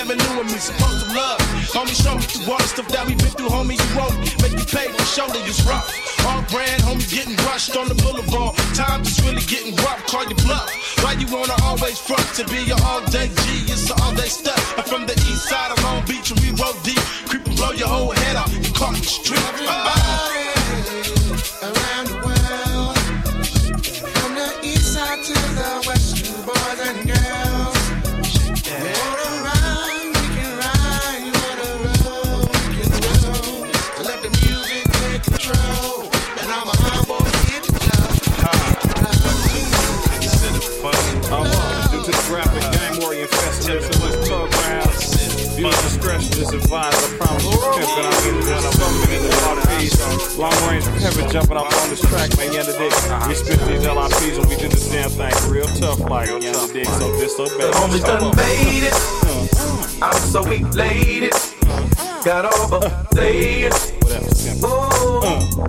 never knew what we supposed to love. Homie, show me through all the stuff that we been through, homie. You wrote me, make me pay for shoulder, it's rough. All brand, homie, getting rushed on the boulevard. Time just really getting rough, call your bluff. Why you wanna always front to be your all day G? It's all day stuff. I'm from the Long range pivot jumping up on this track, man. You understand? Uh-huh. We spit these LIPs and we did this damn thing real tough, like you understand? So disobey. Only done made it. Mm. I'm so elated. Mm. Got all the saying. Whatever. Mm.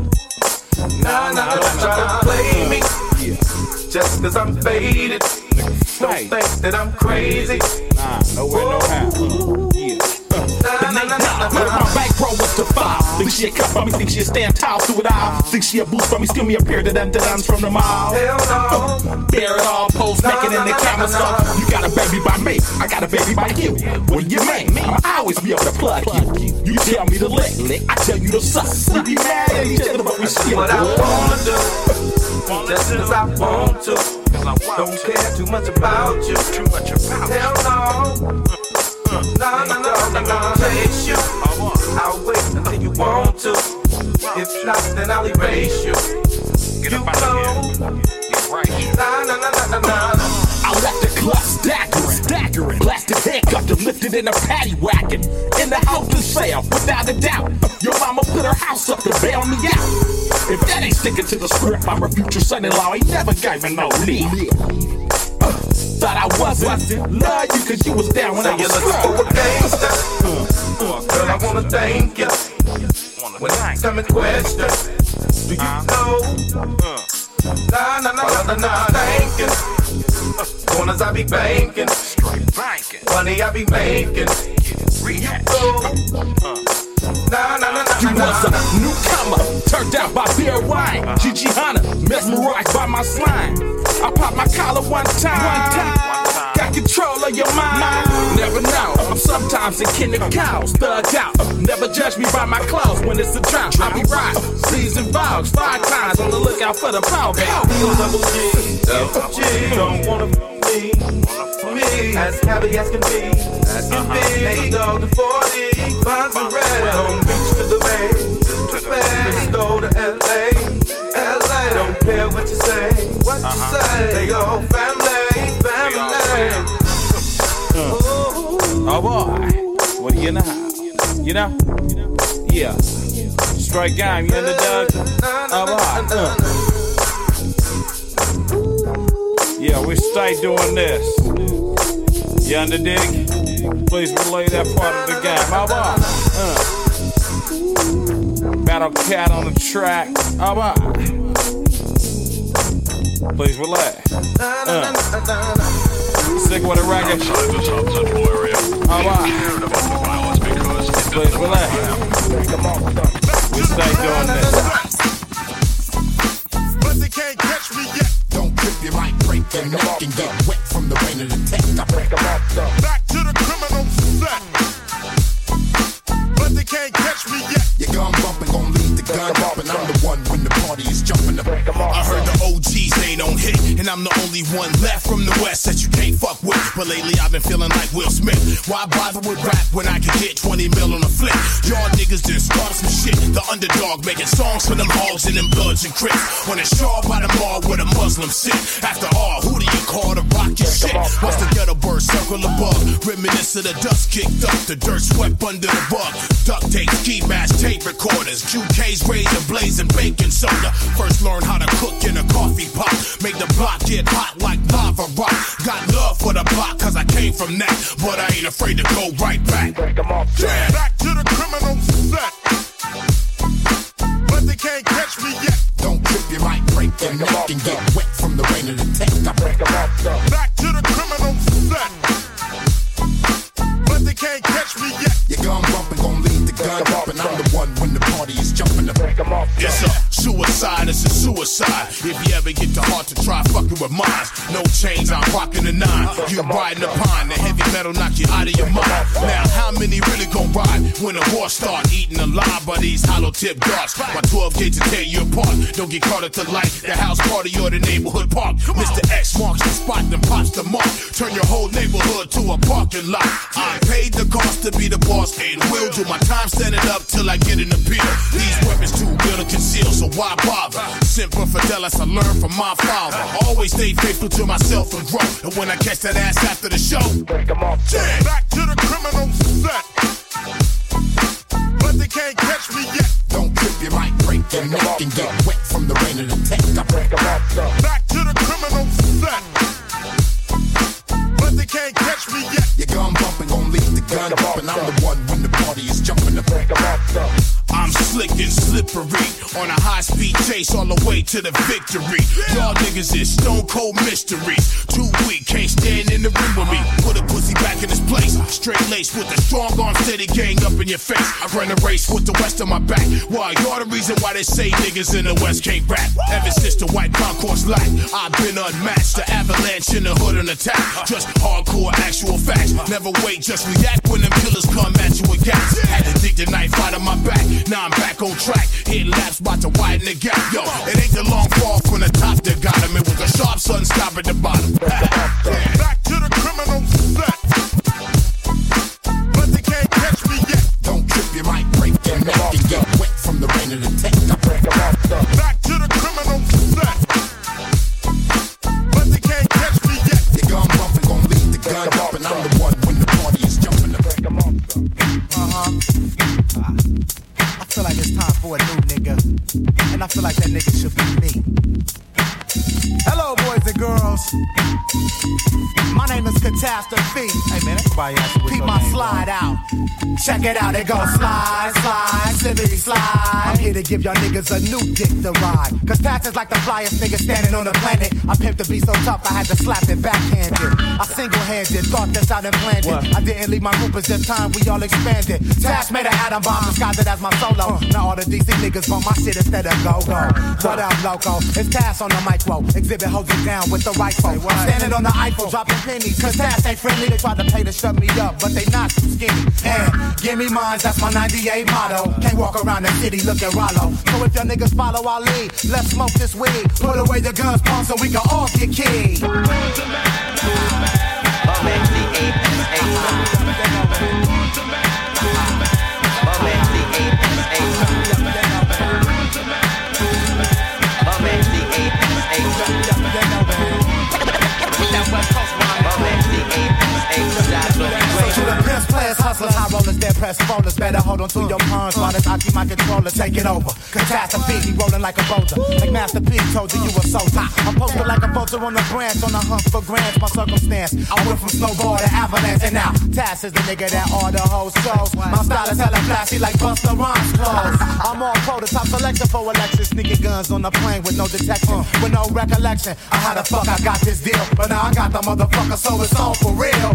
Nah, nah, don't try to play me. Just cause I'm faded. Don't think that I'm crazy. Nah, nowhere, no how. Nah, nah, nah, Look, nah. my bankroll was to five. Think she a cut for me, think she a stand tall through it all. Think she a boost for me, skill me a pair of them dons from the mall. Hell no. Bear it all, post naked in the camera stuff. You got a baby by me, I got a baby by you. What do you mean? I'll always be able to plug you. You tell me to lick, I tell you to suck. We be mad at each other, but we still What I wanna do, just cause I want to. Don't care too much about you. Too much about Hell no. Nah, nah, nah, nah, nah, you. I'll wait until you want to. If not, then I'll erase you. You know. Nah, nah, nah, nah, nah. I left the club staggering, staggering. Blasted handcuffed and lifted in a paddy wagon. In the house to without a doubt. Your mama put her house up to bail me out. If that ain't sticking to the script, I'm a future son-in-law. Ain't never gave me no leave. Uh, thought I wasn't. Love you cause you was down when I Say you're was looking for a gangster. Girl, I wanna thank you. When it's coming question, do you know? Nah, nah, nah, nah, nah, thanking. Corners I be banking. Money I be making. You know? Nah, nah, nah, nah, You nah, was a nah. newcomer, turned out by beer wine. Gigi Hunter, mesmerized by my slime. I popped my collar one time. Got control of your mind. Never know. I'm sometimes a kin of cows, thugged out. Never judge me by my clothes when it's a drought. I be right. Season vows, five times on the lookout for the power. Double G, double G, don't wanna me, me, as happy as can be, as can be. Ain't dog to 40, finds the red, don't reach to the bay, to the bay. Go to LA, LA. Don't care what you say, what you say. They go family, family. Oh boy, what do you know? You know? Yeah. Straight game, you underdog? Oh boy. Uh. Yeah, we stay doing this. You under dig? Please relay that part of the game. How about? Uh. Battle Cat on the track. How about? Please relay. Uh. Stick with a record. How about? Please relay. We stay doing this. Your neck and get wet from the rain of the tech. I break 'em off, though. Back to the criminal set. But they can't catch me yet. Your gun bumping, gon' lead the gun up, and I'm the one when the party is jumping up. I heard the OGs they don't hit, and I'm the only one left from the West that you with. But lately I've been feeling like Will Smith. Why bother with rap when I can get 20 mil on a flip? Y'all niggas just started some shit. The underdog making songs for them hogs and them bloods and crips. On a shawl by the mall where the Muslim sit. After all, who do you call to rock your shit? Watch the ghetto bird circle above. Reminisce of the dust kicked up, the dirt swept under the rug. Duct tape, ski mask, tape recorders, QK's razor and baking soda. First learn how to cook in a coffee pot. Make the block get hot like lava rock. Got love for the block cause I came from that. But I ain't afraid to go right back. Yeah. Back to the criminal set. But they can't catch me yet. Don't trip, you might break your neck and get wet from the rain of the tech. I break 'em off, suicide, it's a suicide. If you ever get the heart to try fucking with mine, no chains, I'm rocking the nine. You riding the pine, the heavy metal knock you out of your mind. Now, how many really gon' ride when the war start eating alive by these hollow tip darts? My 12 gauge to tear you apart. Don't get caught at the light, the house party or the neighborhood park. Mr. X marks the spot, then pops the mark. Turn your whole neighborhood to a parking lot. I paid the cost to be the boss and will do my time standing up till I get an appeal. These weapons too real to conceal, so why bother? Semper Fidelis, I learned from my father. Always stay faithful to myself and grow. And when I catch that ass after the show, break off. Back to the criminal set. But they can't catch me yet. Don't trip, you might break your neck and get wet from the rain of the tech. I break 'em off, though. Back to the criminal set. But they can't catch me yet. Your gun bumping, gon' lead the gun up, and I'm the one when the party is jumping up. slick and slippery. On a high speed chase all the way to the victory. Y'all niggas is stone cold mysteries. Too weak, can't stand in the room with me. Put a pussy back in his place. Straight lace with a strong arm steady gang up in your face. I run a race with the west on my back. Why? You're the reason why they say niggas in the west can't rap. Ever since the white concourse light, I've been unmatched. The avalanche in the hood and attack. Just hardcore actual facts. Never wait, just react when them killers come at you with gas. Had to dig the knife out of my back. Now I'm back on track. Hit laps about to widen the gap. Yo, it ain't the long fall from the top that got him. It was a sharp sun stop at the bottom. Back to the criminal set. But they can't catch me yet. Don't trip, you might break your neck and get wet from the rain of the tech. Back for a new nigga. And I feel like that nigga should be me. Hello, boys and girls. My name is Catastrophe. Hey, man, everybody asks Keep my slide out. Check it out, it goes slide, slide, slippity slide. I'm here to give y'all niggas a new dick to ride. Cause Tash is like the flyest nigga standing on the planet. I pimped to be so tough, I had to slap it backhanded. I single handed, thought this out and planned it. I didn't leave my group, it's just time we all expanded. Tash made an atom bomb, disguised it as my solo. Uh. Now all the DC niggas want my shit instead of go go. What up, loco? It's Tash on the micro. Exhibit it down with the rifle. Standing on the Eiffel, dropping pennies. Cause Tash ain't friendly, they tried to pay to shut me up, but they not too skinny. And give me mines, that's my 98 motto. Can't walk around the city looking rollo. So if your niggas follow our lead, let's smoke this weed. Put away the guns, pump, so we can all get keyed. Hustlers, high rollers, dead press folders. Better hold on to your palms while I keep my controller. Take it over. Catastrophe, he rolling like a boulder. Like Master P told you you were so. I'm posted like a vulture on the branch on the hunt for grants. My circumstance, I went from snowball to avalanche, and now Tash is the nigga that all the whole shows. My style is hella flashy like Busta Rhymes clothes. I'm on prototype selection for Alexis. Sneaking guns on the plane with no detection, with no recollection. I how the fuck I got this deal, but now I got the motherfucker, so it's on for real.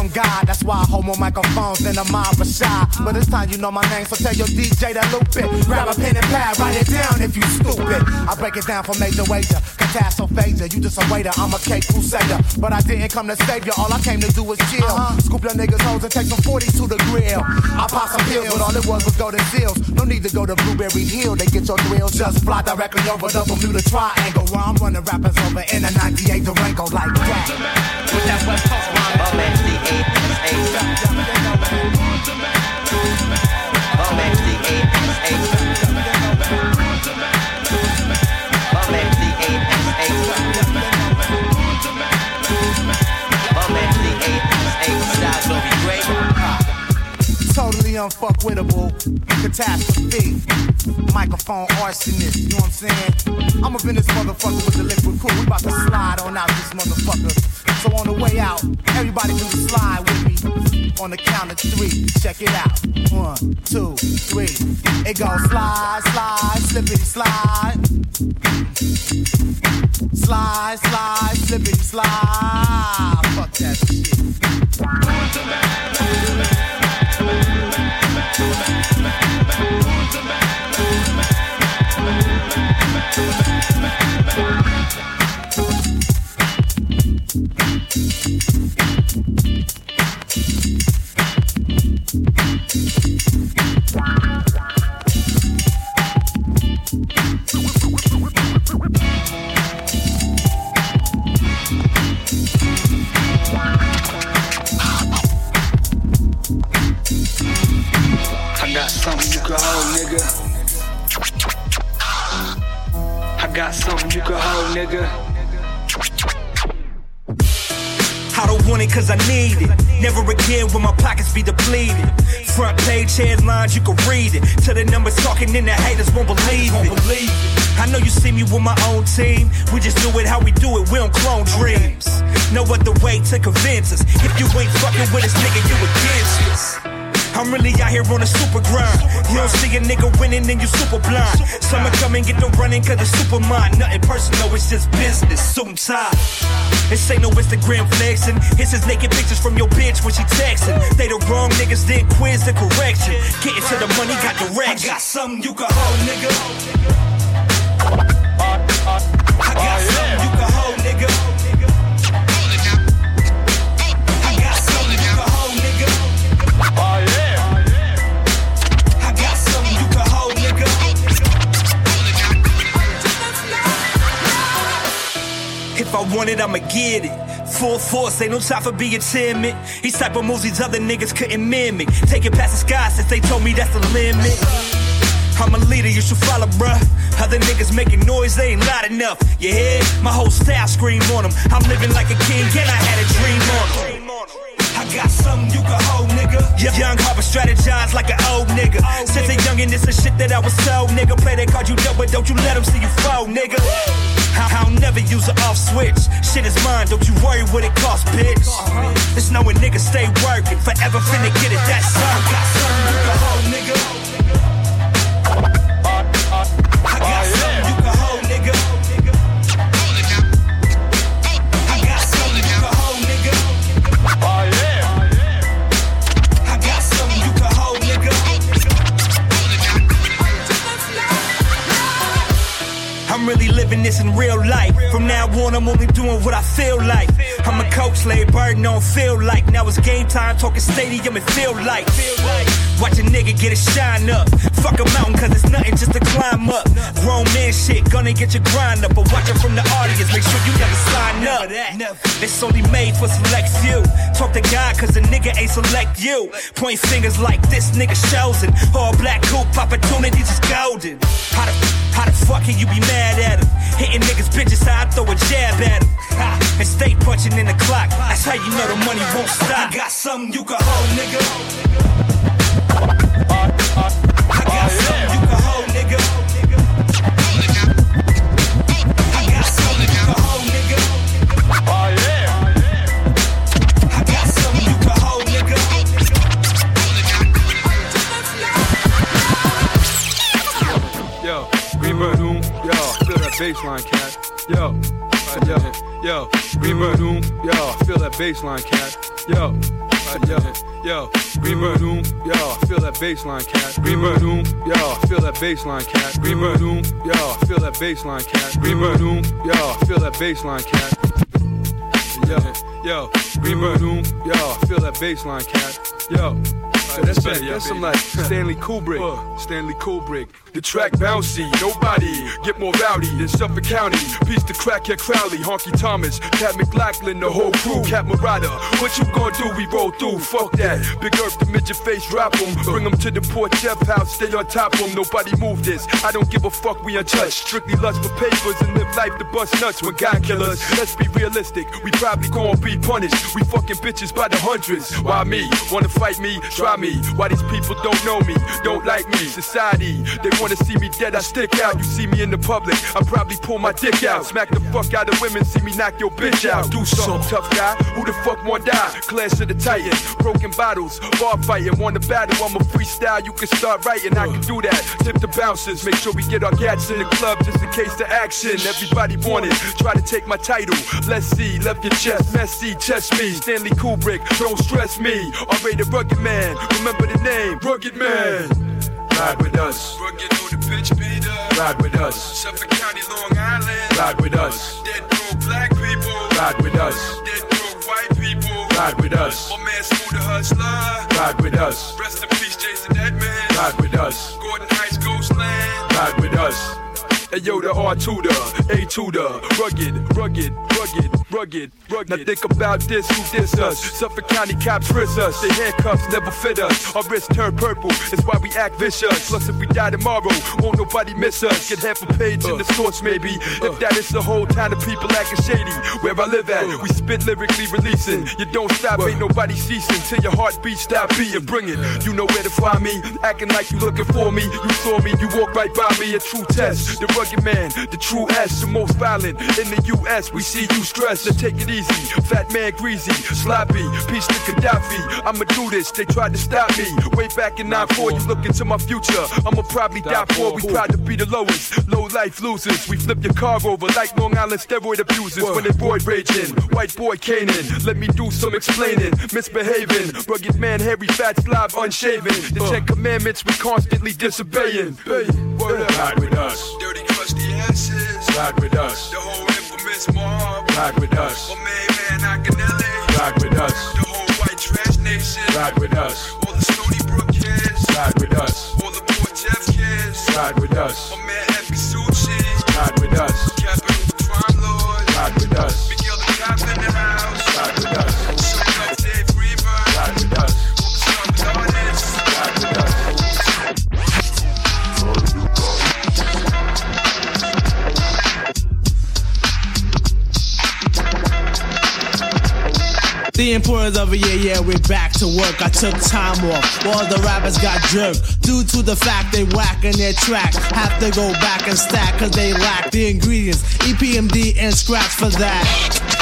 God. That's why I hold more microphones than a mob of shy. But this time you know my name, so tell your DJ to loop it. Grab a pen and pad, write it down if you stupid. I break it down for major wager. Catastrophaser, you just a waiter, I'm a cake crusader. But I didn't come to save you, all I came to do was chill. huh Scoop your niggas' hoes and take some 40s to the grill. I pop some pills, but all it was was golden seals. No need to go to Blueberry Hill, they get your thrills. Just fly directly over the Bermuda Triangle. Where I'm running rappers over in a 98 Durango like that. With that West Coast rhyme. Totally unfuckwittable. Catastrophe. Microphone arsonist. You know what I'm saying? I'm up in this motherfucker with the Likwit Crew. We about to slide on out this motherfucker. So on the way out, everybody do the slide with me. On the count of three, check it out. One, two, three. It goes slide, slide, slippity slide. Slide, slide, slippity slide. Fuck that shit. I nigga. I don't want it cause I need it. Never again will my pockets be depleted. Front page headlines, you can read it. To the numbers talking, then the haters won't believe it. I know you see me with my own team. We just do it how we do it, we don't clone dreams. No other way to convince us. If you ain't fucking with us, nigga, you against us. I'm really out here on a super grind. You don't see a nigga winning, then you super blind. Summer come and get the running, cause it's super mine. Nothing personal, it's just business. Suit and tie. This ain't no Instagram flexing. It's is naked pictures from your bitch when she texting. They the wrong niggas, then quiz the correction. Getting to the money, got direction. I got something you can hold, nigga. I want it, I'ma get it. Full force, ain't no time for being timid. These type of moves these other niggas couldn't mimic. Take it past the sky since they told me that's the limit. I'm a leader, you should follow, bruh. Other niggas making noise, they ain't loud enough. You hear? My whole style scream on them. I'm living like a king, and I had a dream on them. Got something you can hold, nigga. Young Harper strategize like an old nigga. Since a youngin', this is shit that I was so, nigga. Play that card you know, but don't you let them see you fall, nigga. I- I'll never use an off switch. Shit is mine, don't you worry what it costs, bitch. Uh-huh. It's knowing niggas stay working, forever finna get it, that's all. Got something you can hold, nigga. Living this in real life. From now on, I'm only doing what I feel like. I'm a coach, lay burden on feel like. Now it's game time, talking stadium and feel like. Watch a nigga get a shine up. Fuck a mountain, cause it's nothing just to climb up. Grown man shit, gonna get your grind up. But watch it from the audience, make sure you never sign up. It's only made for select few. Talk to God, cause the nigga ain't select you. Point fingers like this nigga chosen. All black coupe opportunities is golden. How the, how the fuck can you be mad at him? Hitting niggas bitches, how I throw a jab at him. Ha, and stay punching in the clock. That's how you know the money won't stop. I got something you can hold, nigga. Baseline, cat. Yo, uh, yo, yo, Greenbird, yo, feel that baseline, cat. Yo, uh, yo, yo, Greenbird, yo, feel that baseline, cat. Greenbird, yo, feel that baseline, cat. Greenbird, yo, feel that baseline, cat. Greenbird, yo, feel that baseline, cat. Yo, yo, Greenbird, yo, feel that baseline, cat. Yo. Uh, that's better. That's some like Stanley Kubrick. Stanley Kubrick. The track bouncy, nobody get more rowdy than Suffolk County. Peace to Crackhead Crowley, Honky Thomas, Pat McLaughlin, the whole crew, Cat Murata. What you gonna do? We roll through. Fuck that. Big Earth, the midget face, drop 'em. Bring 'em to the port chef house, stay on top 'em. Nobody move this. I don't give a fuck, we untouched. Strictly lust for papers and live life to bust nuts when God kill us. Let's be realistic, we probably gon' be punished. We fucking bitches by the hundreds. Why me? Wanna fight me? Try me. Why these people don't know me? Don't like me? Society, they wanna see me dead, I stick out. You see me in the public, I probably pull my dick out. Smack the fuck out of women, see me knock your bitch out. Do something, tough guy. Who the fuck want die? Clash of the Titans, broken bottles, bar fighting. Want to battle, I'm a freestyle, you can start writing. I can do that. Tip the bouncers, make sure we get our cats in the club just in case the action. Everybody want it, try to take my title. Let's see, left your chest, messy, chest me. Stanley Kubrick, don't stress me. R-rated rugged man, remember the name, rugged man. Ride with us. Rugged on the bitch beater. Ride with us. Suffolk County, Long Island. Ride with us. Dead broke black people. Ride with us. Dead broke white people. Ride with us. My man Smooth the Hustler. Ride with us. Rest in peace, Jason Edmonds. Ride with us. Gordon Heights, Ghostland. Ride with us. Hey the R tutor, A tutor, rugged, rugged, rugged. rugged, rugged. Now think about this, who diss us? Suffolk County cops frisk us. Their handcuffs never fit us. Our wrists turn purple, it's why we act vicious. Plus, if we die tomorrow, won't nobody miss us. Get half a page in the source, maybe. If that is the whole town of people acting shady, where I live at, we spit lyrically releasing. You don't stop, ain't nobody ceasing till your heartbeat stop beating. Bring it, you know where to find me. Acting like you looking for me. You saw me, you walked right by me. A true test, the rugged man, the true S, the most violent in the U.S. We see you stressed, so take it easy. Fat man greasy, sloppy, peace to Gaddafi. I'ma do this, they tried to stop me. Way back in 9-4, you look into my future. I'ma probably die for. We proud to be the lowest, low life losers. We flip your car over like Long Island steroid abusers. When they boy raging, white boy caning. Let me do some explaining, misbehaving. Rugged man, hairy, fat, slob, unshaven. The uh. Ten Commandments we constantly disobeying. Hey, word up. Ride with us. Dirty, asses. Ride with us. The whole infamous mob. Ride with us. My main man, Akinyele. Ride with us. The whole white trash nation. Ride with us. All the Stony Brook kids. Ride with us. All the poor Jeff kids. Ride with us. My man, Epi Suchi. Ride with us. Capital Crime Lord. Ride with us. The importance of a year, yeah, we're back to work. I took time off, all the rappers got jerked. Due to the fact they whack in their track. Have to go back and stack cause they lack the ingredients. EPMD and scratch for that.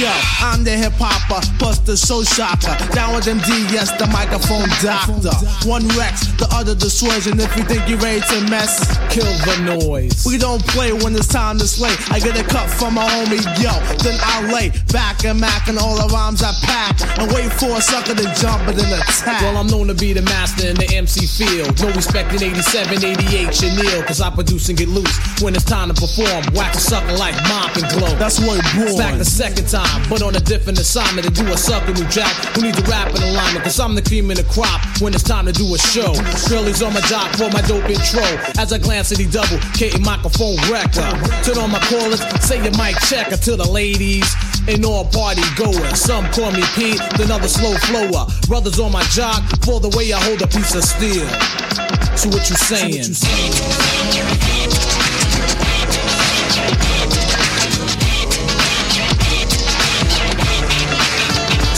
Yo, I'm the hip hopper, plus the show shocker. Down with MD, yes, the microphone doctor. One Rex, the other destroys, and if you think you're ready to mess, kill the noise. We don't play when it's time to slay. I get a cut from my homie, yo, then I lay back and mac and all the rhymes I pack and wait for a sucker to jump and then attack. Well, I'm known to be the master in the MC field. No respect in 87, 88, Chanel, cause I produce and get loose when it's time to perform. Wax a sucker like mop and glow. That's what it born. Back the second time, but on a different assignment to do a sucker new jack who needs to rap in alignment, cause I'm the cream in the crop when it's time to do a show. Girlies on my job for my dope intro. As I glance at the double, K microphone wrecker. Uh, turn on my callers, say your mic checker uh, to the ladies and all party goers. Some call me Pete, then another slow flower. Brothers on my jock for the way I hold a piece of steel. So what you saying? So what you saying?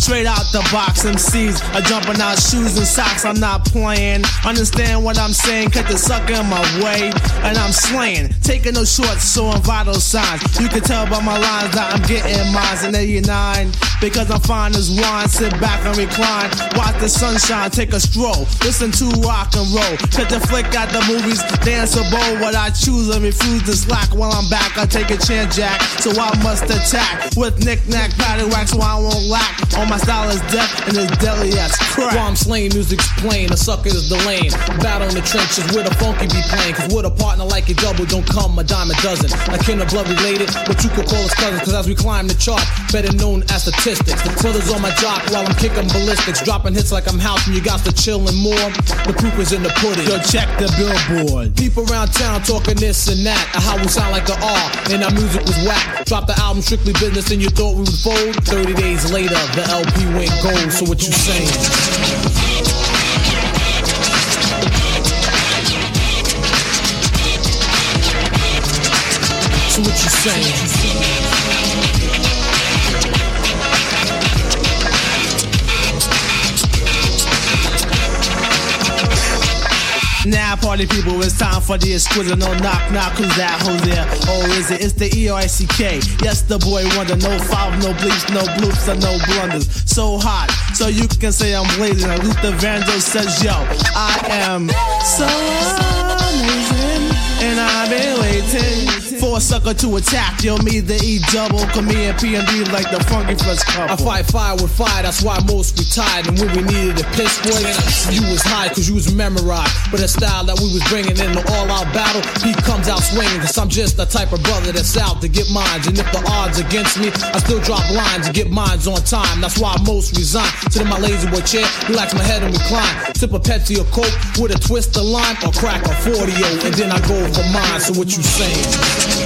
Straight out the box, MCs are jumping out shoes and socks. I'm not playing. Understand what I'm saying? Cut the sucker in my way, and I'm slaying. Taking no shorts, showing vital signs. You can tell by my lines that I'm getting mines in 89. Because I'm fine as wine. Sit back and recline. Watch the sunshine, take a stroll. Listen to rock and roll. Cut the flick at the movies, dance a bowl. What I choose and refuse to slack. While I'm back, I take a chance, Jack. So I must attack with knick-knack, paddywhack, so I won't lack. All my style is death and it's deadly as crack. While I'm slaying, music's plain, the sucker is the lane. Battle in the trenches where the funky be playing. Cause with a partner like a double, don't come a dime a dozen. Like kin or blood related, but you could call us cousins. Cause as we climb the chart, better known as statistics. The brothers on my jock while I'm kicking ballistics. Dropping hits like I'm house and you got to chillin' more. The proof is in the pudding. Yo, check the billboard. People around town talking this and that. Of how we sound like the R, and our music was whack. Drop the album strictly business and you thought we would fold. 30 days later, the LP went gold. So what you saying? So what you saying? Now, party people, it's time for the exquisite. No knock, knock, who's that? Who's there? Oh, is it? It's the E R I C K. Yes, the boy wonder. No foul, no bleeps, no bloops, and no blunders. So hot, so you can say I'm blazing. Luther Vandross says, Yo, I am so amazing, and I've been waiting for a sucker to attack. You'll me the E double, come me and P and D like the funky first couple. I fight fire with fire, that's why most retired. And when we needed a piss boy, you was high cause you was memorized. But the style that we was bringing in the all out battle, he comes out swinging. Cause I'm just the type of brother that's out to get mines. And if the odds against me, I still drop lines and get mines on time. That's why most resign. Sit in my lazy boy chair, relax my head and recline. Sip a Pepsi or Coke with a twist of lime or crack a 40 and then I go for mine. So what you saying?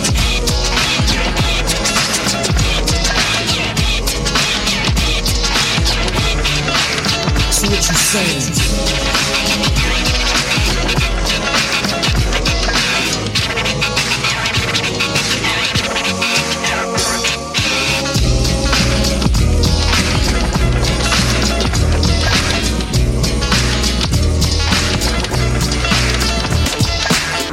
What you saying?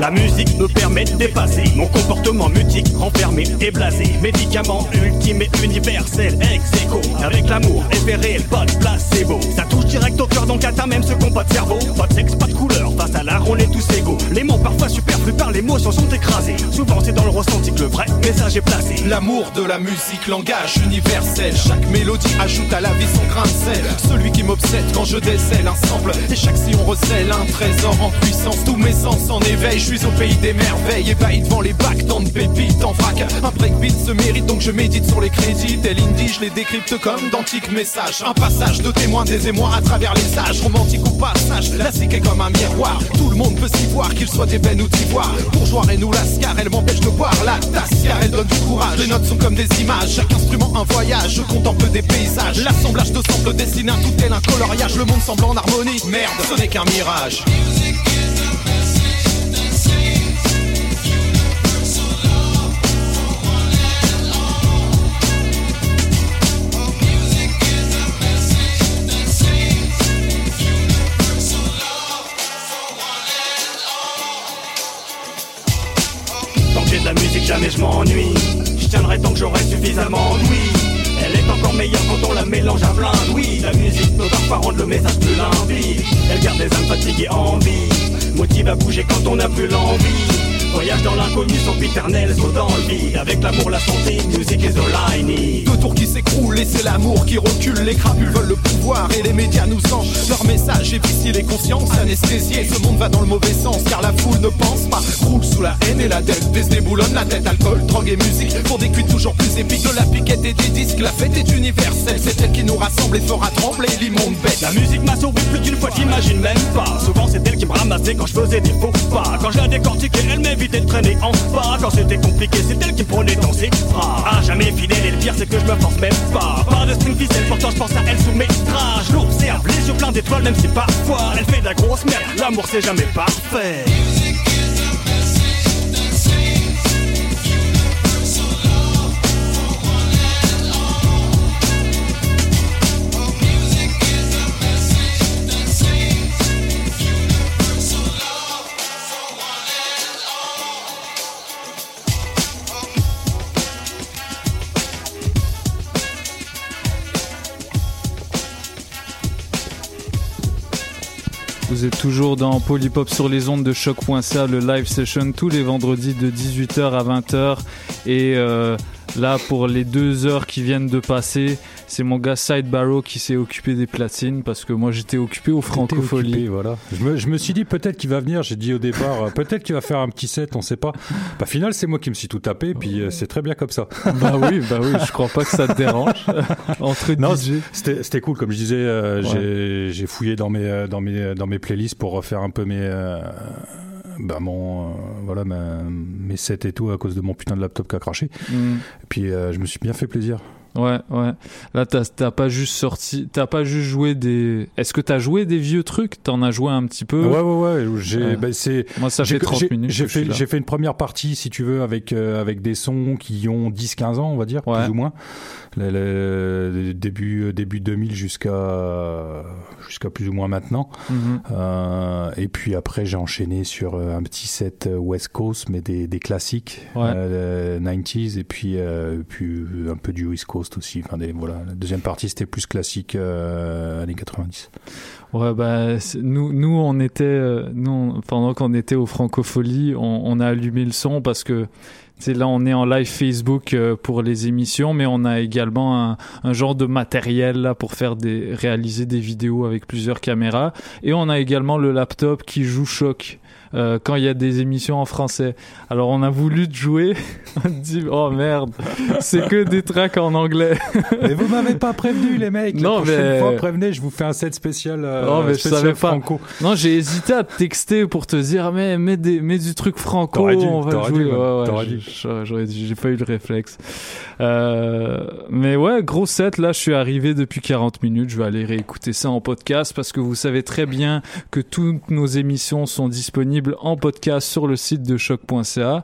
La musique me permet de dépasser mon comportement mutique, renfermé et blasé. Médicament ultime et universel, ex aequo. Avec l'amour, effet réel, pas de placebo. Ça touche direct au cœur, donc atteint même ceux qui ont pas de cerveau. Pas de sexe, pas de couleur, à on est tous égaux. Les mots parfois superflus par l'émotion sont écrasés. Souvent c'est dans le ressenti que le vrai message est placé. L'amour de la musique, langage universel. Chaque mélodie ajoute à la vie son grain de sel. Celui qui m'obsède quand je décèle un sample. Et chaque sillon recèle un trésor en puissance. Tous mes sens en éveil. Je suis au pays des merveilles. Ébahi devant les bacs, tant de pépites en vrac. Un breakbeat se mérite donc je médite sur les crédits. Tel indie, je les décrypte comme d'antiques messages. Un passage de témoins des émois à travers les âges. Romantique ou passage, la cycle est comme un miroir. Tout le monde peut s'y voir, qu'il soit d'ébène ou d'ivoire. Bourgeois et nous lascar, elle m'empêche de boire la tasse car elle donne du courage. Les notes sont comme des images, chaque instrument un voyage. Je contemple des paysages, l'assemblage de samples dessine un tout tel un coloriage. Le monde semble en harmonie, merde, ce n'est qu'un mirage. Jamais je m'ennuie. Je tiendrai tant que j'aurai suffisamment oui. Elle est encore meilleure quand on la mélange à plein oui. La musique peut parfois rendre le message plus limpide. Elle garde les âmes fatiguées en vie. Motive à bouger quand on n'a plus l'envie. Voyage dans l'inconnu, son éternel, saut dans le vide. Avec l'amour, la santé, music is all I need. Deux tours qui s'écroulent et c'est l'amour qui recule. Les crapules veulent le pouvoir et les médias nous sentent. Leur message est vicié les consciences, anesthésiées. Ce monde va dans le mauvais sens car la foule ne pense pas. Roule sous la haine et la dette, des déboulonne la tête. Alcool, drogue et musique pour des cuites toujours plus épiques. De la piquette et des disques, la fête est universelle. C'est elle qui nous rassemble et fera trembler l'immonde bête. La musique m'a sauvé plus d'une fois, t'imagines même pas. Souvent c'est elle qui me ramassait quand je faisais des faux pas. Quand je la décortiquais, elle m'évitait de traîner en spa. Quand c'était compliqué, c'est elle qui prenait dans ses bras. Ah, jamais fidèle et le pire c'est que je me force même pas. Pas de string ficelle, pourtant je pense à elle sous mes strass. Je l'observe, les yeux pleins d'étoiles, même si parfois elle fait de la grosse merde. L'amour c'est jamais parfait. Vous êtes toujours dans Polypop sur les ondes de choc.ca, le live session tous les vendredis de 18h à 20h. Et euh, là, pour les deux heures qui viennent de passer, c'est mon gars Side Barrow qui s'est occupé des platines parce que moi j'étais occupé au Francophonie. Occupé, voilà. Je me, je me suis dit peut-être qu'il va venir. J'ai dit au départ euh, peut-être qu'il va faire un petit set, on sait pas. Bah, final, c'est moi qui me suis tout tapé, puis euh, c'est très bien comme ça. Bah oui, bah oui, je crois pas que ça te dérange. Entre Non. C'était cool, comme je disais, euh, Ouais. j'ai- fouillé dans mes, dans, mes, dans mes playlists pour refaire un peu mes, euh, bah, mon, euh, voilà, ma- mes sets et tout à cause de mon putain de laptop qui a craché. Mm. Et puis euh, je me suis bien fait plaisir. Ouais, ouais. Là, t'as pas juste sorti, t'as pas juste joué des. Est-ce que t'as joué des vieux trucs? T'en as joué un petit peu? Ouais, ouais, ouais. J'ai, bah, c'est, Moi, ça j'ai- fait 30 j'ai- minutes. J'ai fait, là. j'ai fait une première partie, si tu veux, avec, euh, avec des sons qui ont 10-15 ans, on va dire, plus ou moins. Le, le- début, euh, début 2000 jusqu'à, jusqu'à plus ou moins maintenant. Mhm. Euh, et puis après, j'ai enchaîné sur euh, un petit set euh, West Coast, mais des, des classiques, Ouais. euh, 90s, et puis, euh, puis un peu du East Coast aussi. Enfin, des, voilà. La deuxième partie, c'était plus classique, euh, années 90. Ouais, bah, nous, nous, on était, euh, nous, pendant qu'on était au Francophonie, on, a allumé le son parce que là, on est en live Facebook euh, pour les émissions, mais on a également un, un genre de matériel là pour faire des, réaliser des vidéos avec plusieurs caméras. Et on a également le laptop qui joue choc. Euh, quand il y a des émissions en français. Alors on a voulu te jouer, on dit oh merde, c'est que des tracks en anglais. Mais vous m'avez pas prévenu les mecs. La Non, prochaine mais- fois, prévenez, je vous fais un set spécial. euh, Non, mais je spécial savais pas. franco. Non, j'ai hésité à te texter pour te dire, mais mets, des, mets du truc franco, dû, on va jouer. dû, Ouais, ouais, je- je- J'aurais j'ai pas eu le réflexe. Euh, mais ouais, gros set, là, je suis arrivé depuis 40 minutes. Je vais aller réécouter ça en podcast parce que vous savez très bien que toutes nos émissions sont disponibles en podcast sur le site de choc.ca.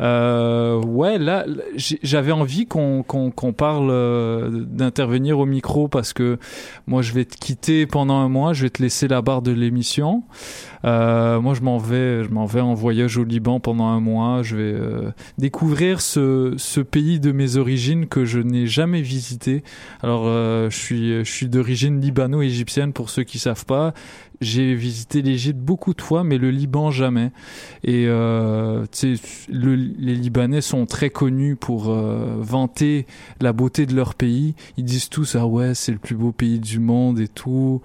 Euh, ouais, là, j'avais envie qu'on qu'on parle euh, d'intervenir au micro parce que moi, je vais te quitter pendant un mois. Je vais te laisser la barre de l'émission. Euh, moi, je m'en vais, je m'en vais en voyage au Liban pendant un mois. Je vais découvrir ce, ce pays de mes origines que je n'ai jamais visité. Alors, je suis, je suis d'origine libano-égyptienne pour ceux qui savent pas. J'ai visité l'Égypte beaucoup de fois, mais le Liban jamais. Et euh, les Libanais sont très connus pour euh, vanter la beauté de leur pays. Ils disent tous ah ouais c'est le plus beau pays du monde et tout.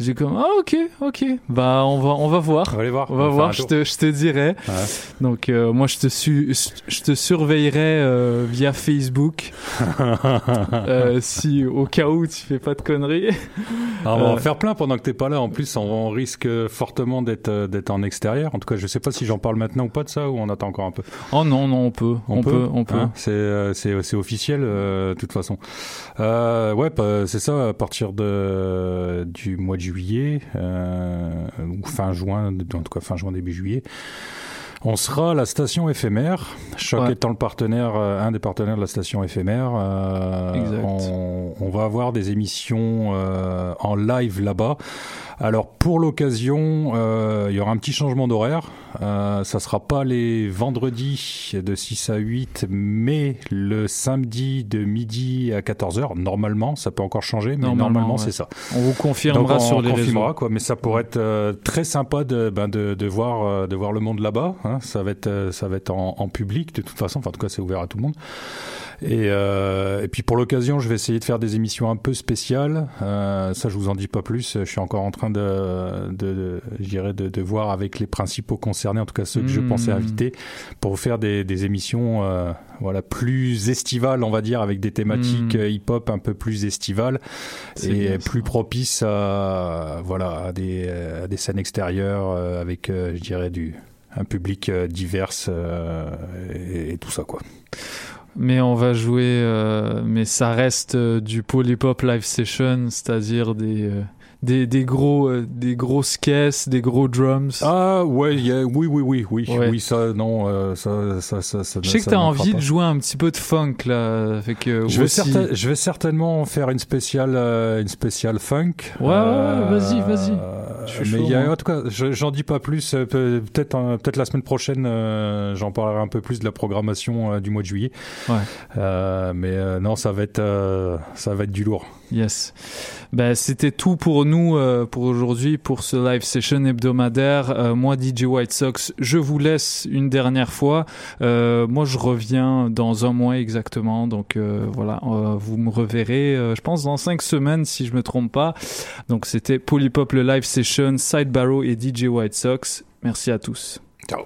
J'ai comme ah ok ok bah on va on va voir On va aller voir. on va On va voir faire je te je te dirai Ouais. donc euh, moi je te su je te surveillerai euh, via Facebook euh, si au cas où tu fais pas de conneries Alors, on va en faire plein pendant que t'es pas là. En plus, on, on risque fortement d'être d'être en extérieur. En tout cas, je sais pas si j'en parle maintenant ou pas de ça ou on attend encore un peu. oh non non on peut on, peut, on peut hein, c'est c'est c'est officiel de toute façon. Ouais, bah, c'est ça. À partir de du mois de juillet euh, ou fin juin, en tout cas fin juin début juillet. On sera à la station éphémère, Choc Ouais. étant le partenaire, euh, un des partenaires de la station éphémère. euh, Exact. On, on va avoir des émissions en live là-bas. Alors pour l'occasion, euh, il y aura un petit changement d'horaire. Euh, ça sera pas les vendredis de 6 à 8, mais le samedi de midi à 14h. Normalement, ça peut encore changer, mais Normalement, normalement, ouais. c'est ça. on vous confirmera Donc, on sur les confirmera, réseaux quoi, mais ça pourrait être euh, très sympa de, ben, de, de voir euh, de voir le monde là-bas. hein. Ça va être euh, ça va être en, en public de toute façon. Enfin, en tout cas, c'est ouvert à tout le monde. Et, euh, et puis pour l'occasion, je vais essayer de faire des émissions un peu spéciales. Euh, ça, je vous en dis pas plus. Je suis encore en train de, de, de je dirais, de, de voir avec les principaux concernés, en tout cas ceux que je Mm. pensais inviter, pour faire des, des émissions, euh, voilà, plus estivales, on va dire, avec des thématiques Mm. euh, hip-hop un peu plus estivales et plus propices à, voilà, à des, à des scènes extérieures euh, avec, euh, je dirais, du un public euh, divers euh, et, et tout ça, quoi. Mais on va jouer euh, mais ça reste euh, du polypop live session c'est-à-dire des euh, des, des gros euh, des grosses caisses des gros drums Ah ouais, il y a- oui, oui, oui, oui, Ouais. oui, ça, non, euh, ça, ça, ça, ça. je sais que t'as envie pas. de jouer un petit peu de funk là avec euh, Je vais, aussi- certain- je vais certainement faire une spéciale, euh, une spéciale funk. Ouais, ouais, ouais, vas-y, vas-y. Mais chaud, il y a, moi. en tout cas, je- j'en dis pas plus. peut- Peut-être, peut-être la semaine prochaine, j'en parlerai un peu plus de la programmation du mois de juillet. Ouais. Mais non, ça va être, ça va être du lourd. Yes. Ben, c'était tout pour nous euh, pour aujourd'hui, pour ce live session hebdomadaire. Euh, moi, DJ White Sox, je vous laisse une dernière fois. Euh, moi, je reviens dans un mois exactement. Donc voilà, vous me reverrez, je pense, dans cinq semaines, si je me trompe pas. Donc c'était Polypop le live session, Side Barrow et DJ White Sox. Merci à tous. Ciao.